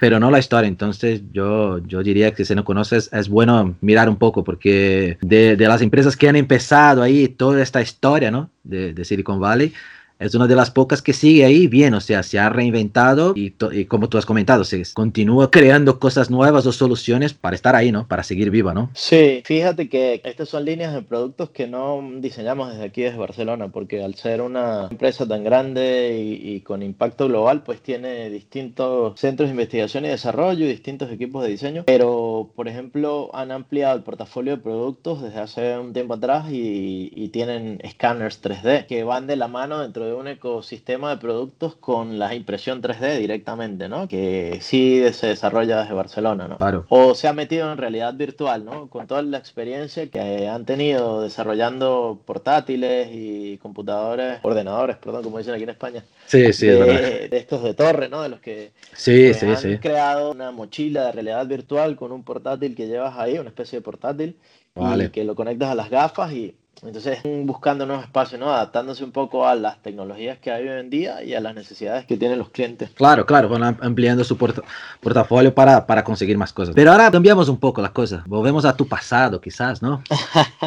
Pero no la historia. Entonces yo, yo diría que si no conoces es bueno mirar un poco porque de, de las empresas que han empezado ahí toda esta historia ¿no? de, de Silicon Valley, es una de las pocas que sigue ahí bien, o sea, se ha reinventado y, y, como tú has comentado, se continúa creando cosas nuevas o soluciones para estar ahí, ¿no? Para seguir viva, ¿no? Sí, fíjate que estas son líneas de productos que no diseñamos desde aquí, desde Barcelona, porque al ser una empresa tan grande y, y con impacto global, pues tiene distintos centros de investigación y desarrollo y distintos equipos de diseño, pero, por ejemplo, han ampliado el portafolio de productos desde hace un tiempo atrás y, y tienen escáneres 3D que van de la mano dentro de un ecosistema de productos con la impresión 3D directamente, ¿no? Que sí se desarrolla desde Barcelona, ¿no? Claro. O se ha metido en realidad virtual, ¿no? Con toda la experiencia que han tenido desarrollando portátiles y computadores, ordenadores, perdón, como dicen aquí en España. Sí, sí, de, de estos de torre, ¿no? De los que sí, sí, han sí. creado una mochila de realidad virtual con un portátil que llevas ahí, una especie de portátil, vale. y que lo conectas a las gafas y entonces, buscando nuevos espacios, ¿no? adaptándose un poco a las tecnologías que hay hoy en día y a las necesidades que tienen los clientes. Claro, claro, van ampliando su port portafolio para, para conseguir más cosas. Pero ahora cambiamos un poco las cosas. Volvemos a tu pasado, quizás, ¿no?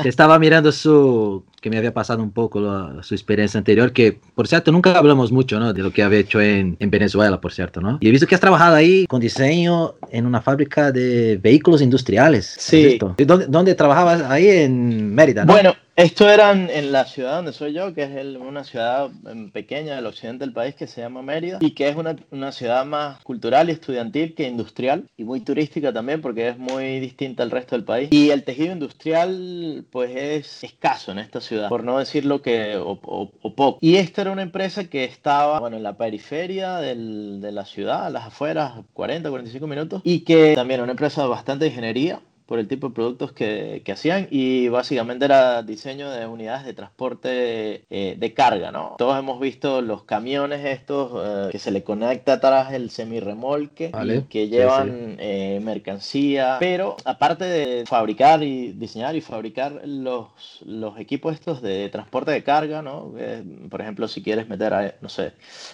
Te estaba mirando su, que me había pasado un poco la, su experiencia anterior, que por cierto nunca hablamos mucho ¿no? de lo que había hecho en, en, Venezuela, por cierto, ¿no? Y he visto que has trabajado ahí con diseño en una fábrica de vehículos industriales. Sí. ¿Dónde, ¿Dónde, trabajabas? Ahí en Mérida, ¿no? Bueno, esto era en la ciudad donde soy yo, que es el, una ciudad em, pequeña del occidente del país que se llama Mérida y que es una, una ciudad más cultural y estudiantil que industrial y muy turística también porque es muy distinta al resto del país. Y el tejido industrial pues es escaso en esta ciudad, por no decir lo que o, o, o, poco. Y esta era una empresa que estaba bueno, en la periferia del, de la ciudad, a las afueras, 40, 45 minutos, y que también era una empresa bastante de ingeniería por el tipo de productos que, que hacían y básicamente era diseño de unidades de transporte eh, de carga, ¿no? Todos hemos visto los camiones estos eh, que se le conecta atrás el semirremolque y que llevan eh, mercancía, pero aparte de fabricar y diseñar y fabricar los, los equipos estos de transporte de carga, ¿no? por ejemplo, si quieres meter, no sé,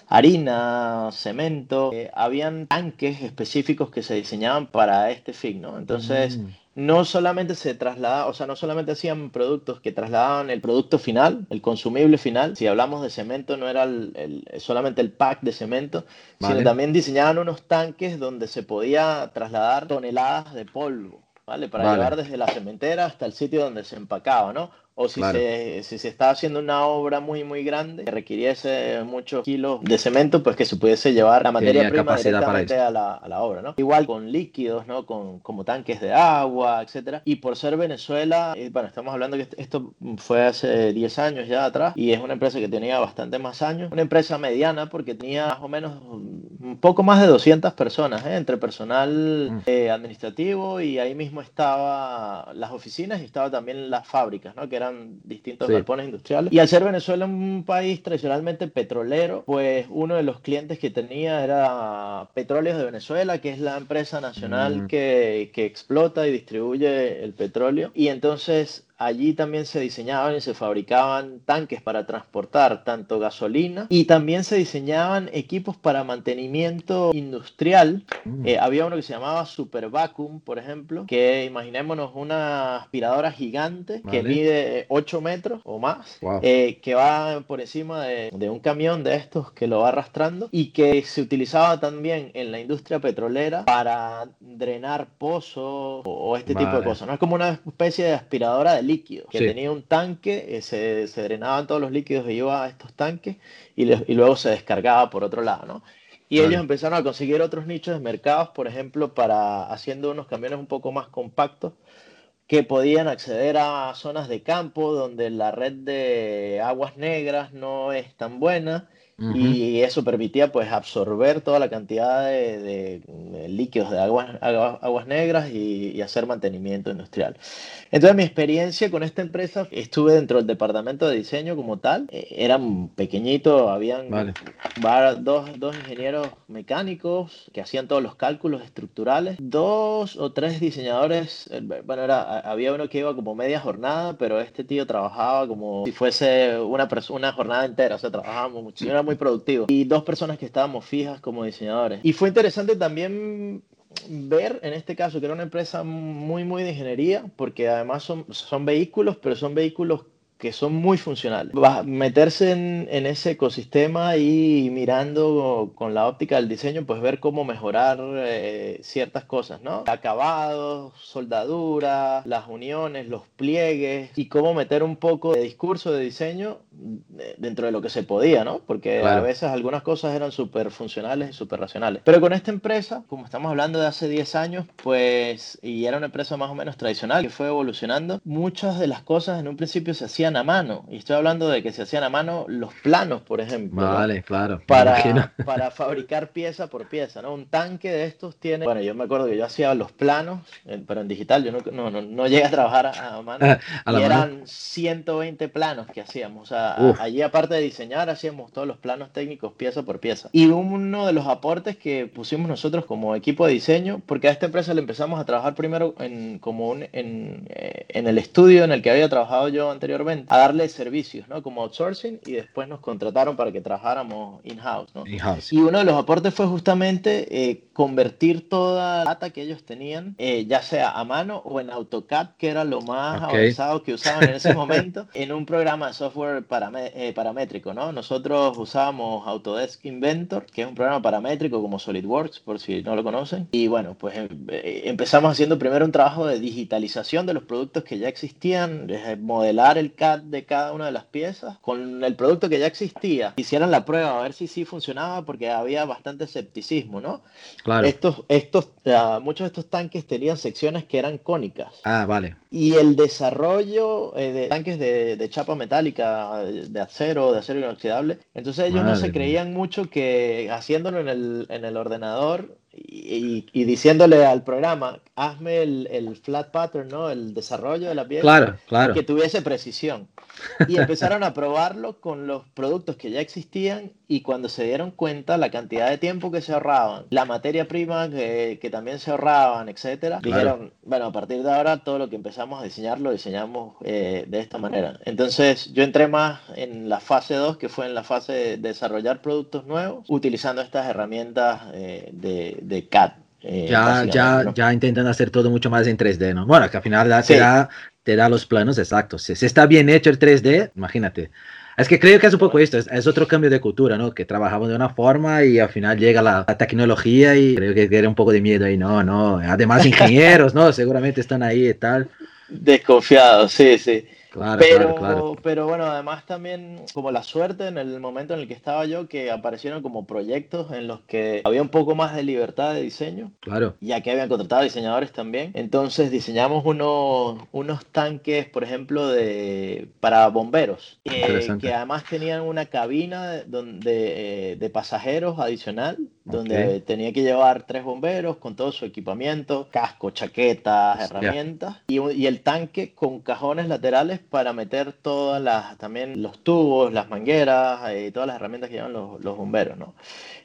harina, cemento, habían tanques específicos que se diseñaban para este fin, ¿no? Entonces, mm. No solamente se trasladaba, o sea, no solamente hacían productos que trasladaban el producto final, el consumible final, si hablamos de cemento no era el, solamente el pack de cemento, sino también diseñaban unos tanques donde se podía trasladar toneladas de polvo. ¿Vale? Para llevar desde la cementera hasta el sitio donde se empacaba, ¿no? O si, se, si se estaba haciendo una obra muy muy grande que requiriese muchos kilos de cemento, pues que se pudiese llevar la materia prima directamente a la, a la, obra, ¿no? Igual con líquidos, ¿no? Con, como tanques de agua, etcétera. Y por ser Venezuela, eh, bueno, estamos hablando que esto fue hace 10 años ya atrás y es una empresa que tenía bastante más años, una empresa mediana porque tenía más o menos un poco más de 200 personas, ¿eh? entre personal mm. eh, administrativo y ahí mismo estaba las oficinas y estaba también las fábricas, ¿no? Que eran distintos galpones industriales. Y al ser Venezuela un país tradicionalmente petrolero, pues uno de los clientes que tenía era Petróleos de Venezuela, que es la empresa nacional que, que explota y distribuye el petróleo. Y entonces allí también se diseñaban y se fabricaban tanques para transportar tanto gasolina y también se diseñaban equipos para mantenimiento industrial. Mm. Eh, había uno que se llamaba Super Vacuum, por ejemplo, que imaginémonos una aspiradora gigante que mide 8 metros o más, eh, que va por encima de, un camión de estos que lo va arrastrando y que se utilizaba también en la industria petrolera para drenar pozos o, este tipo de cosas. ¿no? Es como una especie de aspiradora de líquidos, que tenía un tanque, eh, se, se, drenaban todos los líquidos que iba a estos tanques y, y luego se descargaba por otro lado, ¿no? Y ellos empezaron a conseguir otros nichos de mercados, por ejemplo, para haciendo unos camiones un poco más compactos que podían acceder a zonas de campo donde la red de aguas negras no es tan buena y eso permitía pues absorber toda la cantidad de, líquidos de aguas, aguas, negras y, hacer mantenimiento industrial. Entonces mi experiencia con esta empresa, estuve dentro del departamento de diseño como tal, eh, era pequeñito, habían dos, dos, ingenieros mecánicos que hacían todos los cálculos estructurales, dos o tres diseñadores, eh, bueno, era, había uno que iba como media jornada, pero este tío trabajaba como si fuese una, una jornada entera, o sea, trabajábamos muchísimo muy productivo. Y dos personas que estábamos fijas como diseñadores. Y fue interesante también ver en este caso que era una empresa muy muy de ingeniería porque además son, son vehículos pero son vehículos que son muy funcionales. Va a meterse en, en, ese ecosistema y mirando con la óptica del diseño, pues ver cómo mejorar eh, ciertas cosas, ¿no? Acabados, soldadura, las uniones, los pliegues y cómo meter un poco de discurso de diseño dentro de lo que se podía, ¿no? Porque a veces algunas cosas eran súper funcionales y súper racionales. Pero con esta empresa, como estamos hablando de hace 10 años, pues, y era una empresa más o menos tradicional que fue evolucionando, muchas de las cosas en un principio se hacían a mano. Y estoy hablando de que se hacían a mano los planos, por ejemplo. Vale, claro. Para, para fabricar pieza por pieza, ¿no? Un tanque de estos tiene. Bueno, yo me acuerdo que yo hacía los planos, pero en digital. Yo no, no, no, llegué a trabajar a, mano. y eran 120 planos que hacíamos. O sea, allí, aparte de diseñar, hacíamos todos los planos técnicos pieza por pieza. Y uno de los aportes que pusimos nosotros como equipo de diseño, porque a esta empresa le empezamos a trabajar primero en, como un, en, eh, en el estudio en el que había trabajado yo anteriormente a darle servicios, ¿no? Como outsourcing y después nos contrataron para que trabajáramos in-house, ¿no? y uno de los aportes fue justamente eh, convertir toda la data que ellos tenían, eh, ya sea a mano o en AutoCAD, que era lo más avanzado que usaban en ese momento, en un programa de software eh, paramétrico, ¿no? Nosotros usábamos Autodesk Inventor, que es un programa paramétrico como SolidWorks, por si no lo conocen. Y bueno, pues empezamos haciendo primero un trabajo de digitalización de los productos que ya existían, modelar el de cada una de las piezas con el producto que ya existía. Hicieran la prueba a ver si sí funcionaba porque había bastante escepticismo, ¿no? Claro. Estos, estos, muchos de estos tanques tenían secciones que eran cónicas. Ah, vale. Y el desarrollo eh, de tanques de, chapa metálica, de acero, de acero inoxidable, entonces ellos no se creían mucho que haciéndolo en el, en el ordenador y, diciéndole al programa, hazme el, el, flat pattern, ¿no? El desarrollo de la pieza. Claro, claro. Que tuviese precisión. Y empezaron a probarlo con los productos que ya existían y cuando se dieron cuenta la cantidad de tiempo que se ahorraban, la materia prima que, que también se ahorraban, etcétera, dijeron, bueno, a partir de ahora todo lo que empezamos a diseñar lo diseñamos eh, de esta manera. Entonces yo entré más en la fase 2, que fue en la fase de desarrollar productos nuevos, utilizando estas herramientas eh, de, de CAD. Eh, ya, ya, ya intentan hacer todo mucho más en 3D, ¿no? Bueno, que al final da, te, da, te da los planos exactos. Si, si, está bien hecho el 3D, imagínate. Es que creo que es un poco esto, es, otro cambio de cultura, ¿no? Que trabajamos de una forma y al final llega la, tecnología y creo que tiene un poco de miedo ahí, no, no. Además, ingenieros, ¿no? Seguramente están ahí y tal. Desconfiados, sí, sí pero, pero bueno, además también como la suerte en el momento en el que estaba yo, que aparecieron como proyectos en los que había un poco más de libertad de diseño. Claro. Ya que habían contratado diseñadores también. Entonces diseñamos unos, unos tanques, por ejemplo, de, para bomberos, eh, que además tenían una cabina donde, eh, de pasajeros adicional donde tenía que llevar tres bomberos con todo su equipamiento, casco, chaquetas, herramientas, y, y, el tanque con cajones laterales para meter todas las, también los tubos, las mangueras y todas las herramientas que llevan los, los bomberos, ¿no?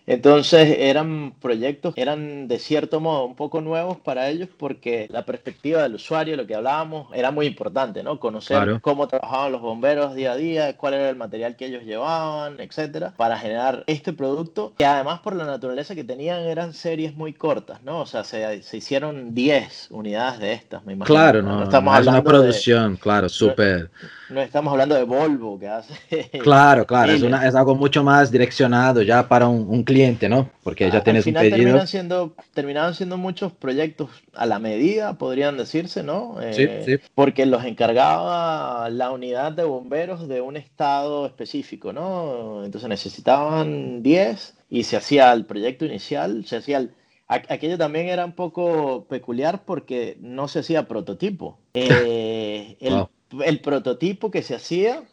Entonces eran proyectos, eran de cierto modo un poco nuevos para ellos porque la perspectiva del usuario, lo que hablábamos, era muy importante, ¿no? Conocer cómo trabajaban los bomberos día a día, cuál era el material que ellos llevaban, etcétera, para generar este producto que además por la naturaleza que tenían eran series muy cortas, ¿no? O sea, se, se hicieron 10 unidades de estas, me imagino. Claro, no, estamos es una producción, claro, súper no estamos hablando de Volvo que hace. Claro, claro, es, una, es, algo mucho más direccionado ya para un, cliente, ¿no? Porque ya tienes un pedido. Terminan siendo, terminaban siendo muchos proyectos a la medida, podrían decirse, ¿no? sí, eh, sí. Porque los encargaba la unidad de bomberos de un estado específico, ¿no? Entonces necesitaban 10 y se hacía el proyecto inicial, se hacía el aquello también era un poco peculiar porque no se hacía prototipo. Eh, el, el prototipo que se hacía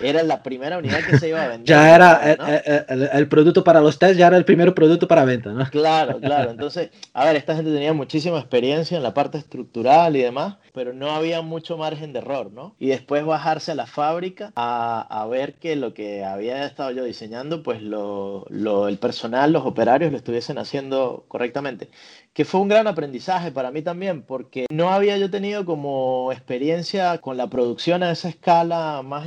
era la primera unidad que se iba a vender. ya era el, producto para los test, ya era el primer producto para venta, ¿no? Claro, claro. Entonces, a ver, esta gente tenía muchísima experiencia en la parte estructural y demás, pero no había mucho margen de error, ¿no? Y después bajarse a la fábrica a, a ver que lo que había estado yo diseñando, pues lo, lo, el personal, los operarios lo estuviesen haciendo correctamente que fue un gran aprendizaje para mí también, porque no había yo tenido como experiencia con la producción a esa escala más,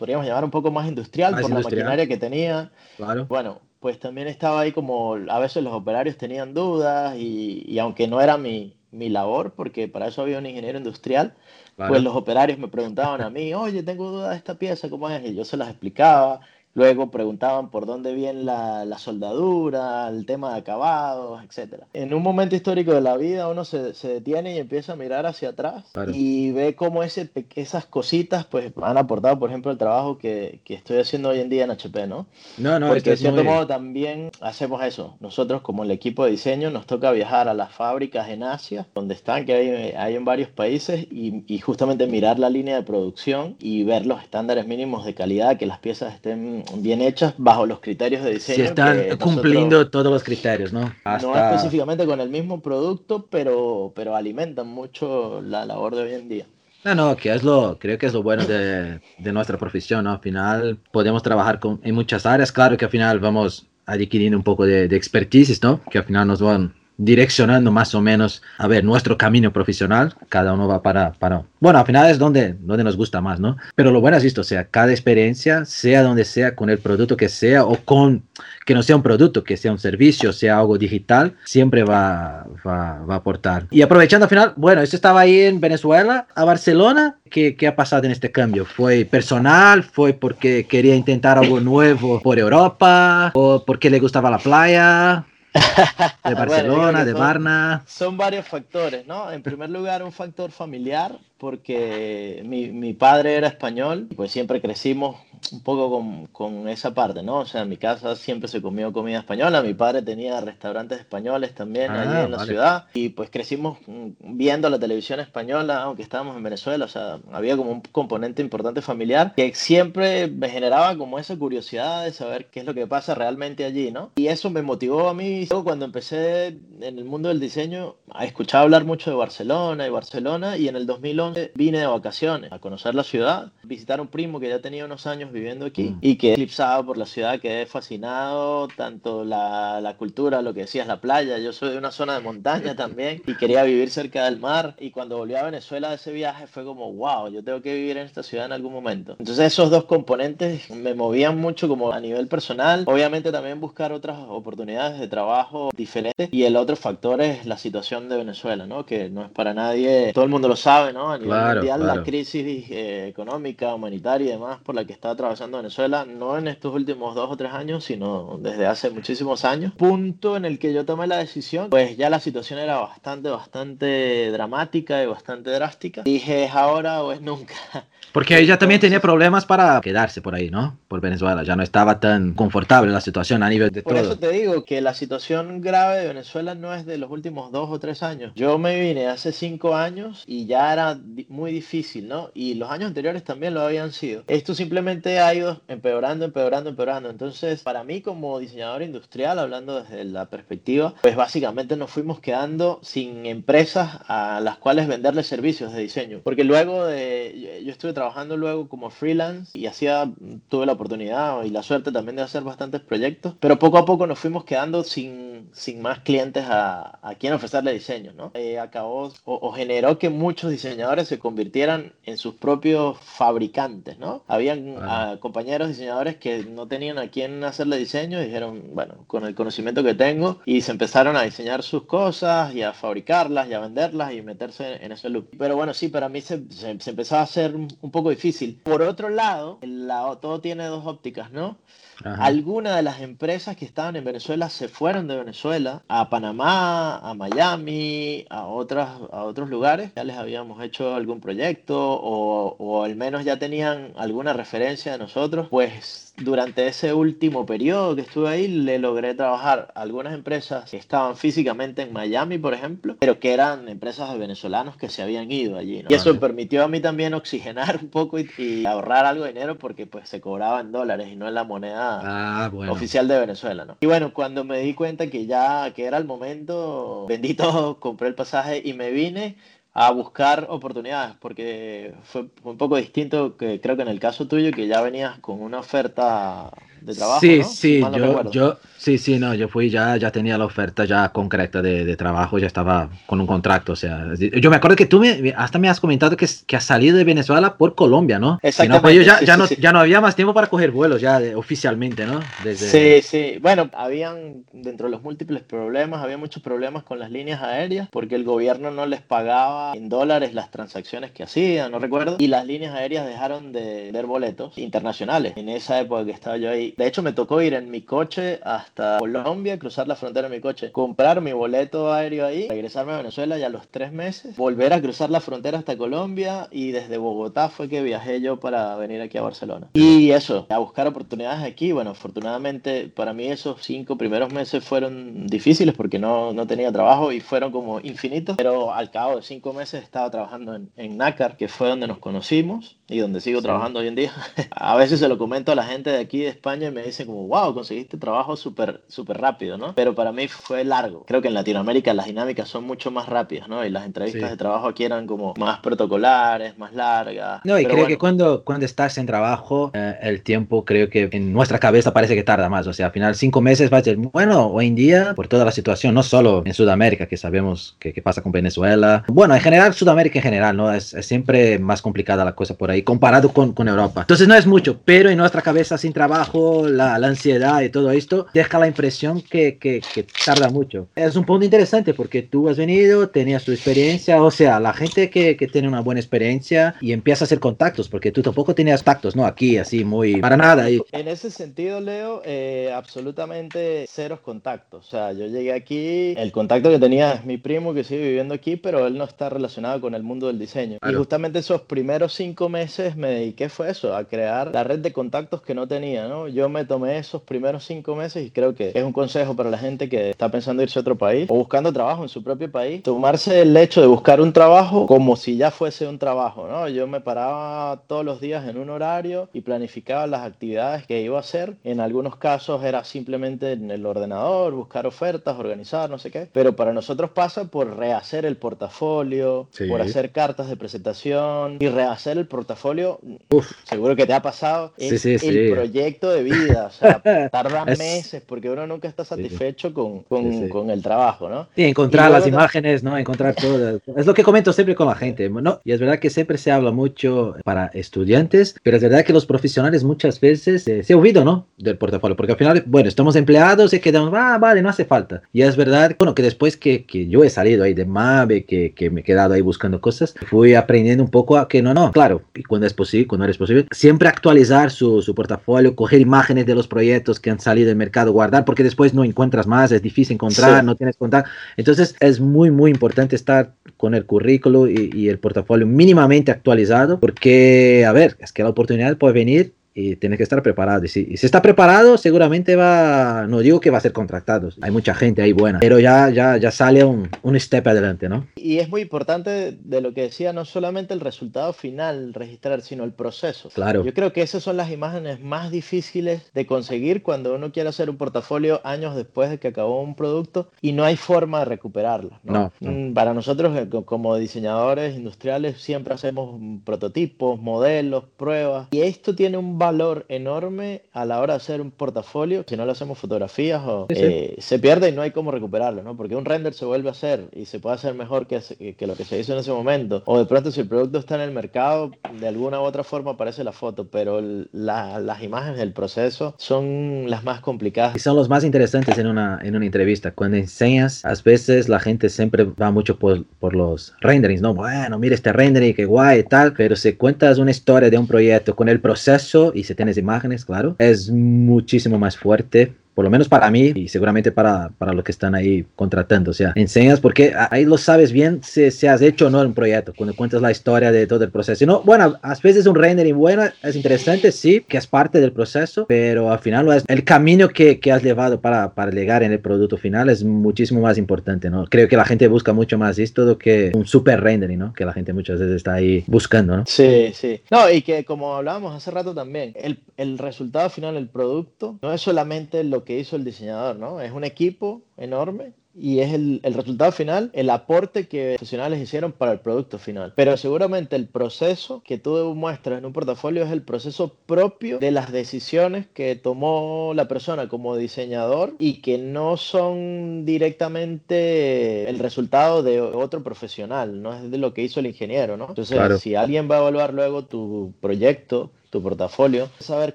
podríamos llamar un poco más industrial por la maquinaria que tenía. Claro. Bueno, pues también estaba ahí como a veces los operarios tenían dudas y, y aunque no era mi, mi, labor, porque para eso había un ingeniero industrial, pues los operarios me preguntaban a mí, oye, tengo dudas de esta pieza, ¿cómo es? Y yo se las explicaba Luego preguntaban por dónde viene la, la, soldadura, el tema de acabados, etc. En un momento histórico de la vida uno se, se detiene y empieza a mirar hacia atrás y ve cómo ese, esas cositas pues han aportado, por ejemplo, el trabajo que, que, estoy haciendo hoy en día en HP, ¿no? No, no, Porque de cierto modo también hacemos eso. Nosotros como el equipo de diseño nos toca viajar a las fábricas en Asia, donde están, que hay, hay en varios países, y, y justamente mirar la línea de producción y ver los estándares mínimos de calidad, que las piezas estén bien hechas bajo los criterios de diseño. Si están cumpliendo todos los criterios, ¿no? No específicamente con el mismo producto, pero, pero alimentan mucho la labor de hoy en día. No, no, que es lo, creo que es lo bueno de, de nuestra profesión, ¿no? Al final podemos trabajar con, en muchas áreas, claro que al final vamos adquiriendo un poco de, de expertise, ¿no? Que al final nos van direccionando más o menos, a ver, nuestro camino profesional, cada uno va para, para bueno, al final es donde, donde nos gusta más, ¿no? Pero lo bueno es esto, o sea, cada experiencia, sea donde sea, con el producto que sea o con, que no sea un producto, que sea un servicio, sea algo digital, siempre va, va, va a aportar. Y aprovechando al final, bueno, esto estaba ahí en Venezuela, a Barcelona, ¿qué, ¿qué ha pasado en este cambio? ¿Fue personal? ¿Fue porque quería intentar algo nuevo por Europa? ¿O porque le gustaba la playa? De Barcelona, de Varna. Son varios factores, ¿no? En primer lugar, un factor familiar, porque mi, mi padre era español, pues siempre crecimos un poco con, con, esa parte, ¿no? O sea, en mi casa siempre se comió comida española, mi padre tenía restaurantes españoles también allí ah, en la ciudad y pues crecimos viendo la televisión española, aunque estábamos en Venezuela, o sea, había como un componente importante familiar que siempre me generaba como esa curiosidad de saber qué es lo que pasa realmente allí, ¿no? Y eso me motivó a mí mí, cuando empecé en el mundo del diseño, escuchaba hablar mucho de Barcelona y Barcelona y en el 2011 vine de vacaciones a conocer la ciudad, visitar a un primo que ya tenía unos años viviendo aquí mm. y que eclipsado por la ciudad, quedé fascinado, tanto la, la cultura, lo que decías, la playa, yo soy de una zona de montaña también y quería vivir cerca del mar y cuando volví a Venezuela de ese viaje fue como, wow, yo tengo que vivir en esta ciudad en algún momento. Entonces esos dos componentes me movían mucho como a nivel personal, obviamente también buscar otras oportunidades de trabajo diferentes y el otro factor es la situación de Venezuela, ¿no? Que no es para nadie, todo el mundo lo sabe, ¿no? Nivel mundial la crisis eh, económica, humanitaria y demás por la que está atravesando Venezuela, no en estos últimos dos o tres años, sino desde hace muchísimos años. Punto en el que yo tomé la decisión, pues ya la situación era bastante, bastante dramática y bastante drástica. Dije, es ahora o es nunca. Porque ella también tenía problemas para quedarse por ahí, ¿no? Por Venezuela. Ya no estaba tan confortable la situación a nivel de por todo. Por eso te digo que la situación grave de Venezuela no es de los últimos dos o tres años. Yo me vine hace cinco años y ya era muy difícil, ¿no? Y los años anteriores también lo habían sido. Esto simplemente ha ido empeorando, empeorando, empeorando. Entonces, para mí como diseñador industrial, hablando desde la perspectiva, pues básicamente nos fuimos quedando sin empresas a las cuales venderle servicios de diseño. Porque luego de... Yo estuve trabajando luego como freelance y hacía, tuve la oportunidad y la suerte también de hacer bastantes proyectos, pero poco a poco nos fuimos quedando sin, sin más clientes a, a quien ofrecerle diseño, ¿no? Eh, acabó o, generó que muchos diseñadores se convirtieran en sus propios fabricantes, ¿no? Habían ah, compañeros diseñadores que no tenían a quién hacerle diseño y dijeron, bueno, con el conocimiento que tengo y se empezaron a diseñar sus cosas y a fabricarlas y a venderlas y meterse en ese loop. Pero bueno, sí, para mí se, se, se empezó a hacer un poco difícil. Por otro lado, la, todo tiene dos ópticas, ¿no? Algunas de las empresas que estaban en Venezuela se fueron de Venezuela a Panamá, a Miami, a, otras, a otros lugares. Ya les habíamos hecho algún proyecto o, o al menos ya tenían alguna referencia de nosotros. Pues durante ese último periodo que estuve ahí, le logré trabajar algunas empresas que estaban físicamente en Miami, por ejemplo, pero que eran empresas de venezolanos que se habían ido allí. Y eso permitió a mí también oxigenar un poco y, ahorrar algo de dinero porque pues se cobraba en dólares y no en la moneda ah, oficial de Venezuela. ¿no? Y bueno, cuando me di cuenta que ya que era el momento, vendí todo, compré el pasaje y me vine a buscar oportunidades, porque fue un poco distinto que creo que en el caso tuyo, que ya venías con una oferta de trabajo. Sí, sí, yo, yo, sí, sí, no, yo fui ya, ya tenía la oferta ya concreta de, de, trabajo, ya estaba con un contrato, o sea, yo me acuerdo que tú me, hasta me has comentado que, que has salido de Venezuela por Colombia, ¿no? Pues Exactamente. yo ya, ya, no, ya no había más tiempo para coger vuelos ya oficialmente, ¿no? Desde... Sí, sí, bueno, habían, dentro de los múltiples problemas, había muchos problemas con las líneas aéreas, porque el gobierno no les pagaba en dólares las transacciones que hacían, no recuerdo, y las líneas aéreas dejaron de ver boletos internacionales. En esa época que estaba yo ahí de hecho, me tocó ir en mi coche hasta Colombia, cruzar la frontera en mi coche, comprar mi boleto aéreo ahí, regresarme a Venezuela ya a los tres meses, volver a cruzar la frontera hasta Colombia y desde Bogotá fue que viajé yo para venir aquí a Barcelona. Y eso, a buscar oportunidades aquí. Bueno, afortunadamente para mí esos cinco primeros meses fueron difíciles porque no, no tenía trabajo y fueron como infinitos, pero al cabo de cinco meses estaba trabajando en, en Nácar, que fue donde nos conocimos y donde sigo trabajando hoy en día. a veces se lo comento a la gente de aquí de España y me dicen como, wow, conseguiste trabajo súper súper rápido, ¿no? Pero para mí fue largo. Creo que en Latinoamérica las dinámicas son mucho más rápidas, ¿no? Y las entrevistas de trabajo aquí eran como más protocolares, más largas. No, y creo que cuando, cuando estás en trabajo, eh, el tiempo creo que en nuestra cabeza parece que tarda más. O sea, al final cinco meses va a ser, bueno, hoy en día, por toda la situación, no solo en Sudamérica, que sabemos que, pasa con Venezuela. Bueno, en general, Sudamérica en general, ¿no? Es, es, siempre más complicada la cosa por ahí, comparado con, con Europa. Entonces no es mucho, pero en nuestra cabeza sin trabajo la, ansiedad y todo esto, deja la impresión que, que, tarda mucho. Es un punto interesante porque tú has venido, tenías tu experiencia, o sea, la gente que, que tiene una buena experiencia y empieza a hacer contactos, porque tú tampoco tenías tactos, ¿no? Aquí, así, muy... Para nada. Y... En ese sentido, Leo, eh, absolutamente ceros contactos. O sea, yo llegué aquí, el contacto que tenía es mi primo que sigue viviendo aquí, pero él no está relacionado con el mundo del diseño. Y justamente esos primeros cinco meses me dediqué fue eso, a crear la red de contactos que no tenía, ¿no? Yo yo me tomé esos primeros cinco meses y creo que es un consejo para la gente que está pensando irse a otro país o buscando trabajo en su propio país, tomarse el hecho de buscar un trabajo como si ya fuese un trabajo, ¿no? Yo me paraba todos los días en un horario y planificaba las actividades que iba a hacer. En algunos casos era simplemente en el ordenador, buscar ofertas, organizar, no sé qué. Pero para nosotros pasa por rehacer el portafolio, por hacer cartas de presentación y rehacer el portafolio. Uf. Seguro que te ha pasado. Es el proyecto de vida. O sea, tarda meses porque uno nunca está satisfecho con, con, con, el trabajo, ¿no? Sí, encontrar las imágenes, ¿no? Encontrar todo. es lo que comento siempre con la gente, ¿no? Y es verdad que siempre se habla mucho para estudiantes, pero es verdad que los profesionales muchas veces eh, se olvidan, ¿no? Del portafolio, porque al final, bueno, estamos empleados y quedamos, ah, vale, no hace falta. Y es verdad, bueno, que después que, que yo he salido ahí de MAVE, que, que me he quedado ahí buscando cosas, fui aprendiendo un poco a que no, no, claro, y cuando es posible, cuando eres posible, siempre actualizar su, su portafolio, coger imágenes de los proyectos que han salido del mercado, guardar, porque después no encuentras más, es difícil encontrar, no tienes contacto. Entonces es muy, muy importante estar con el currículo y, y el portafolio mínimamente actualizado, porque, a ver, es que la oportunidad puede venir y tiene que estar preparado. Y si, si, está preparado, seguramente va, no digo que va a ser contratado, hay mucha gente ahí buena, pero ya, ya, ya sale un, un step adelante, ¿no? Y es muy importante de lo que decía, no solamente el resultado final registrar, sino el proceso. Claro. Yo creo que esas son las imágenes más difíciles de conseguir cuando uno quiere hacer un portafolio años después de que acabó un producto y no hay forma de recuperarla. ¿no? Mm, para nosotros, eh, como diseñadores industriales, siempre hacemos prototipos, modelos, pruebas, y esto tiene un valor enorme a la hora de hacer un portafolio. Si no le hacemos fotografías, o, eh, se pierde y no hay cómo recuperarlo, ¿no? Porque un render se vuelve a hacer y se puede hacer mejor que, que lo que se hizo en ese momento. O de pronto, si el producto está en el mercado, de alguna u otra forma aparece la foto, pero las imágenes del proceso son las más complicadas. Y son los más interesantes en una, en una entrevista. Cuando enseñas, a veces la gente siempre va mucho por, por los renderings, ¿no? Bueno, mira este rendering, qué guay y tal, pero si cuentas una historia de un proyecto con el proceso y si tienes imágenes, claro, es muchísimo más fuerte por lo menos para mí y seguramente para, para los que están ahí contratando. O sea, enseñas porque ahí lo sabes bien si, si has hecho o no un proyecto, cuando cuentas la historia de todo el proceso. no, bueno, a veces un rendering bueno es interesante, sí, que es parte del proceso, pero al final es el camino que, que has llevado para, para llegar en el producto final es muchísimo más importante, ¿no? Creo que la gente busca mucho más esto que un super rendering, ¿no? Que la gente muchas veces está ahí buscando, ¿no? Sí, sí. No, y que como hablábamos hace rato también, el, el resultado final, el producto, no es solamente lo que hizo el diseñador, ¿no? Es un equipo enorme y es el, el, resultado final, el aporte que profesionales hicieron para el producto final. Pero seguramente el proceso que tú muestras en un portafolio es el proceso propio de las decisiones que tomó la persona como diseñador y que no son directamente el resultado de otro profesional, no es de lo que hizo el ingeniero, ¿no? Entonces, si alguien va a evaluar luego tu proyecto, tu portafolio, saber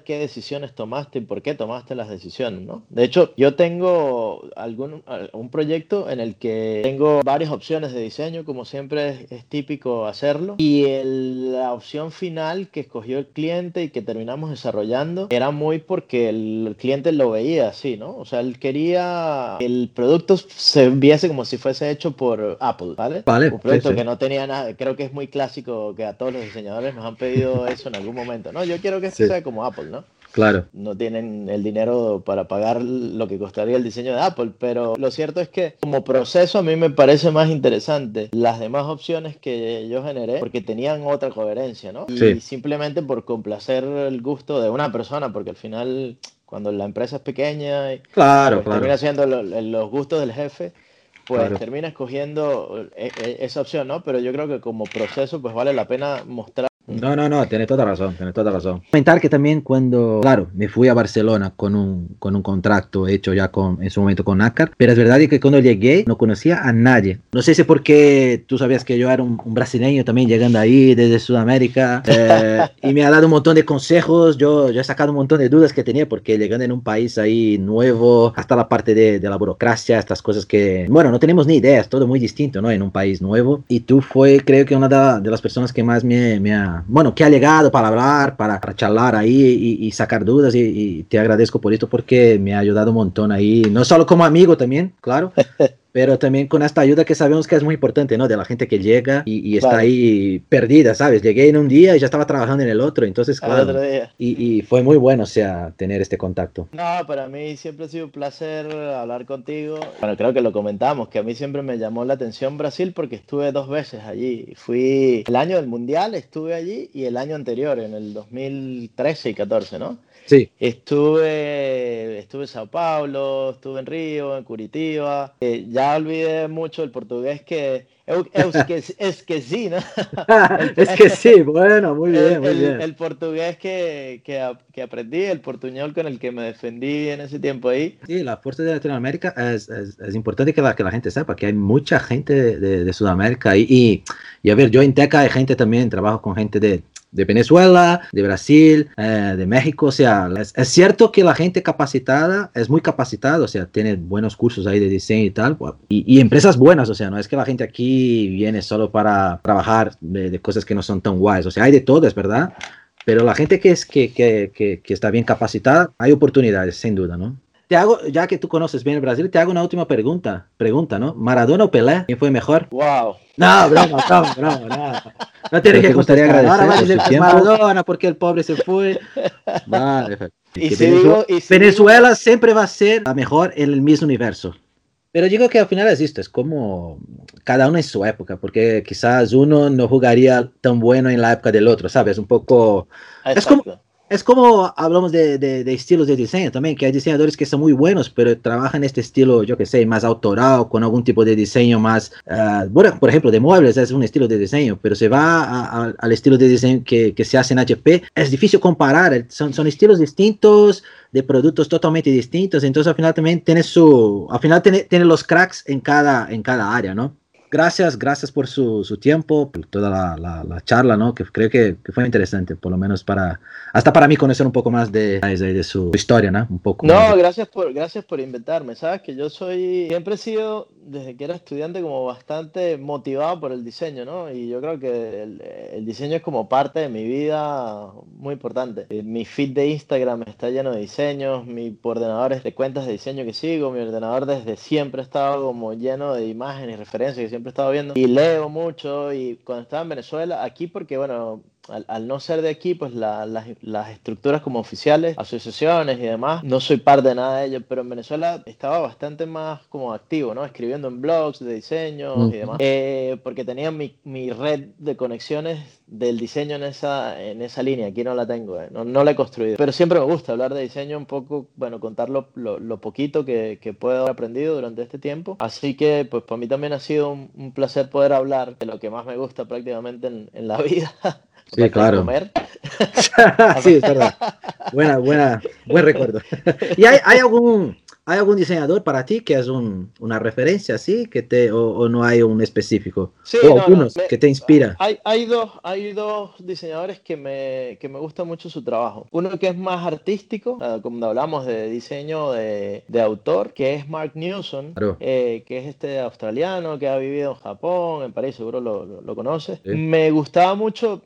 qué decisiones tomaste y por qué tomaste las decisiones, ¿no? De hecho, yo tengo algún, un proyecto en el que tengo varias opciones de diseño, como siempre es, típico hacerlo, y la opción final que escogió el cliente y que terminamos desarrollando era muy porque el, cliente lo veía así, ¿no? O sea, él quería que el producto se viese como si fuese hecho por Apple, ¿vale? Vale. Un producto que no tenía nada, creo que es muy clásico que a todos los diseñadores nos han pedido eso en algún momento, ¿no? Yo quiero que sea como Apple, ¿no? Claro. No tienen el dinero para pagar lo que costaría el diseño de Apple, pero lo cierto es que como proceso a mí me parece más interesante las demás opciones que yo generé porque tenían otra coherencia, ¿no? Y simplemente por complacer el gusto de una persona, porque al final cuando la empresa es pequeña y claro, pues, termina siendo los gustos del jefe, pues termina escogiendo e, e, esa opción, ¿no? Pero yo creo que como proceso pues vale la pena mostrar no, no, no, tienes toda razón, tienes toda razón. Comentar que también cuando, claro, me fui a Barcelona con un, con un contrato hecho ya con, en su momento con NACAR, pero es verdad que cuando llegué no conocía a nadie. No sé si porque tú sabías que yo era un, brasileño también llegando ahí desde Sudamérica eh, y me ha dado un montón de consejos, yo, yo he sacado un montón de dudas que tenía porque llegando en un país ahí nuevo, hasta la parte de, de la burocracia, estas cosas que, bueno, no tenemos ni idea, es todo muy distinto, ¿no? En un país nuevo. Y tú fue, creo que una de, de las personas que más me, me ha bueno, que ha llegado para hablar, para, charlar ahí y, sacar dudas y, te agradezco por esto porque me ha ayudado un montón ahí, no solo como amigo también, claro, pero también con esta ayuda que sabemos que es muy importante, ¿no? De la gente que llega y, está ahí perdida, ¿sabes? Llegué en un día y ya estaba trabajando en el otro, entonces, claro. Y, y, fue muy bueno, o sea, tener este contacto. No, para mí siempre ha sido un placer hablar contigo. Bueno, creo que lo comentamos, que a mí siempre me llamó la atención Brasil porque estuve dos veces allí. Fui el año del Mundial, estuve allí, y el año anterior, en el 2013 y 14, ¿no? Sí. Estuve, estuve en Sao Paulo, estuve en Río, en Curitiba. Eh, ya olvidé mucho el portugués que es que, es que sí, ¿no? es que sí, bueno, muy bien, muy bien. El, portugués que, que, que, aprendí, el portuñol con el que me defendí en ese tiempo ahí. Sí, la fuerza de Latinoamérica es, es, es importante que la, que la gente sepa que hay mucha gente de, de, Sudamérica y, y, y, a ver, yo en Teca hay gente también, trabajo con gente de, de Venezuela, de Brasil, eh, de México. O sea, es, cierto que la gente capacitada es muy capacitada, o sea, tiene buenos cursos ahí de diseño y tal, y, empresas buenas, o sea, no es que la gente aquí viene solo para trabajar de, cosas que no son tan guays, o sea, hay de todo, es verdad. Pero la gente que, es, que, que, que, que está bien capacitada, hay oportunidades, sin duda, ¿no? Te hago, ya que tú conoces bien el Brasil, te hago una última pregunta, pregunta, ¿no? ¿Maradona o Pelé? ¿Quién fue mejor? Wow. No, broma, broma, broma, no. No tienes que gustaría agradecer Ahora vas a decir Maradona porque el pobre se fue. Vale, y si Venezuela, digo, y si Venezuela digo... siempre va a ser la mejor en el mismo universo. Pero digo que al final es esto, es como cada uno en su época, porque quizás uno no jugaría tan bueno en la época del otro, ¿sabes? Un poco... Exacto. Es como, es como hablamos de, de, estilos de diseño también, que hay diseñadores que son muy buenos, pero trabajan este estilo, yo que sé, más autoral, con algún tipo de diseño más, uh, bueno, por ejemplo, de muebles es un estilo de diseño, pero se va al estilo de diseño que, que, se hace en HP, es difícil comparar, son, son estilos distintos, de productos totalmente distintos, entonces al final también tiene su, al final tiene, tiene los cracks en cada, en cada área, ¿no? Gracias, gracias por su, su tiempo, por toda la, la, la, charla, ¿no? Que creo que, que, fue interesante, por lo menos para, hasta para mí conocer un poco más de, de, de su historia, ¿no? Un poco. No, gracias por, gracias por invitarme. Sabes que yo soy, siempre he sido, desde que era estudiante, como bastante motivado por el diseño, ¿no? Y yo creo que el, diseño es como parte de mi vida muy importante. Eh, mi feed de Instagram está lleno de diseños, mi ordenador es de cuentas de diseño que sigo, mi ordenador desde siempre ha estado como lleno de imágenes y referencias que siempre he estado viendo. Y leo mucho y cuando estaba en Venezuela, aquí porque, bueno, al, al, no ser de aquí, pues la, las, las, estructuras como oficiales, asociaciones y demás, no soy parte de nada de ello, pero en Venezuela estaba bastante más como activo, ¿no? Escribiendo en blogs de diseño uh -huh. y demás, eh, porque tenía mi, mi, red de conexiones del diseño en esa, en esa línea, aquí no la tengo, eh, no, no, la he construido, pero siempre me gusta hablar de diseño un poco, bueno, contar lo, lo, lo poquito que, que, puedo haber aprendido durante este tiempo, así que pues para mí también ha sido un, un placer poder hablar de lo que más me gusta prácticamente en, en la vida. Sí, claro. Comer. sí, es verdad. Buena, buena, buen recuerdo. ¿Y hay, hay algún, ¿Hay algún diseñador para ti que es un, una referencia así que te, o, o, no hay un específico? Sí, o no, algunos no, me, que te inspira. Hay, hay, dos, hay dos diseñadores que me, que me gusta mucho su trabajo. Uno que es más artístico, uh, como hablamos de diseño de, de, autor, que es Mark Newson, claro. eh, que es este australiano que ha vivido en Japón, en París, seguro lo, lo, lo conoces. Sí. Me gustaba mucho,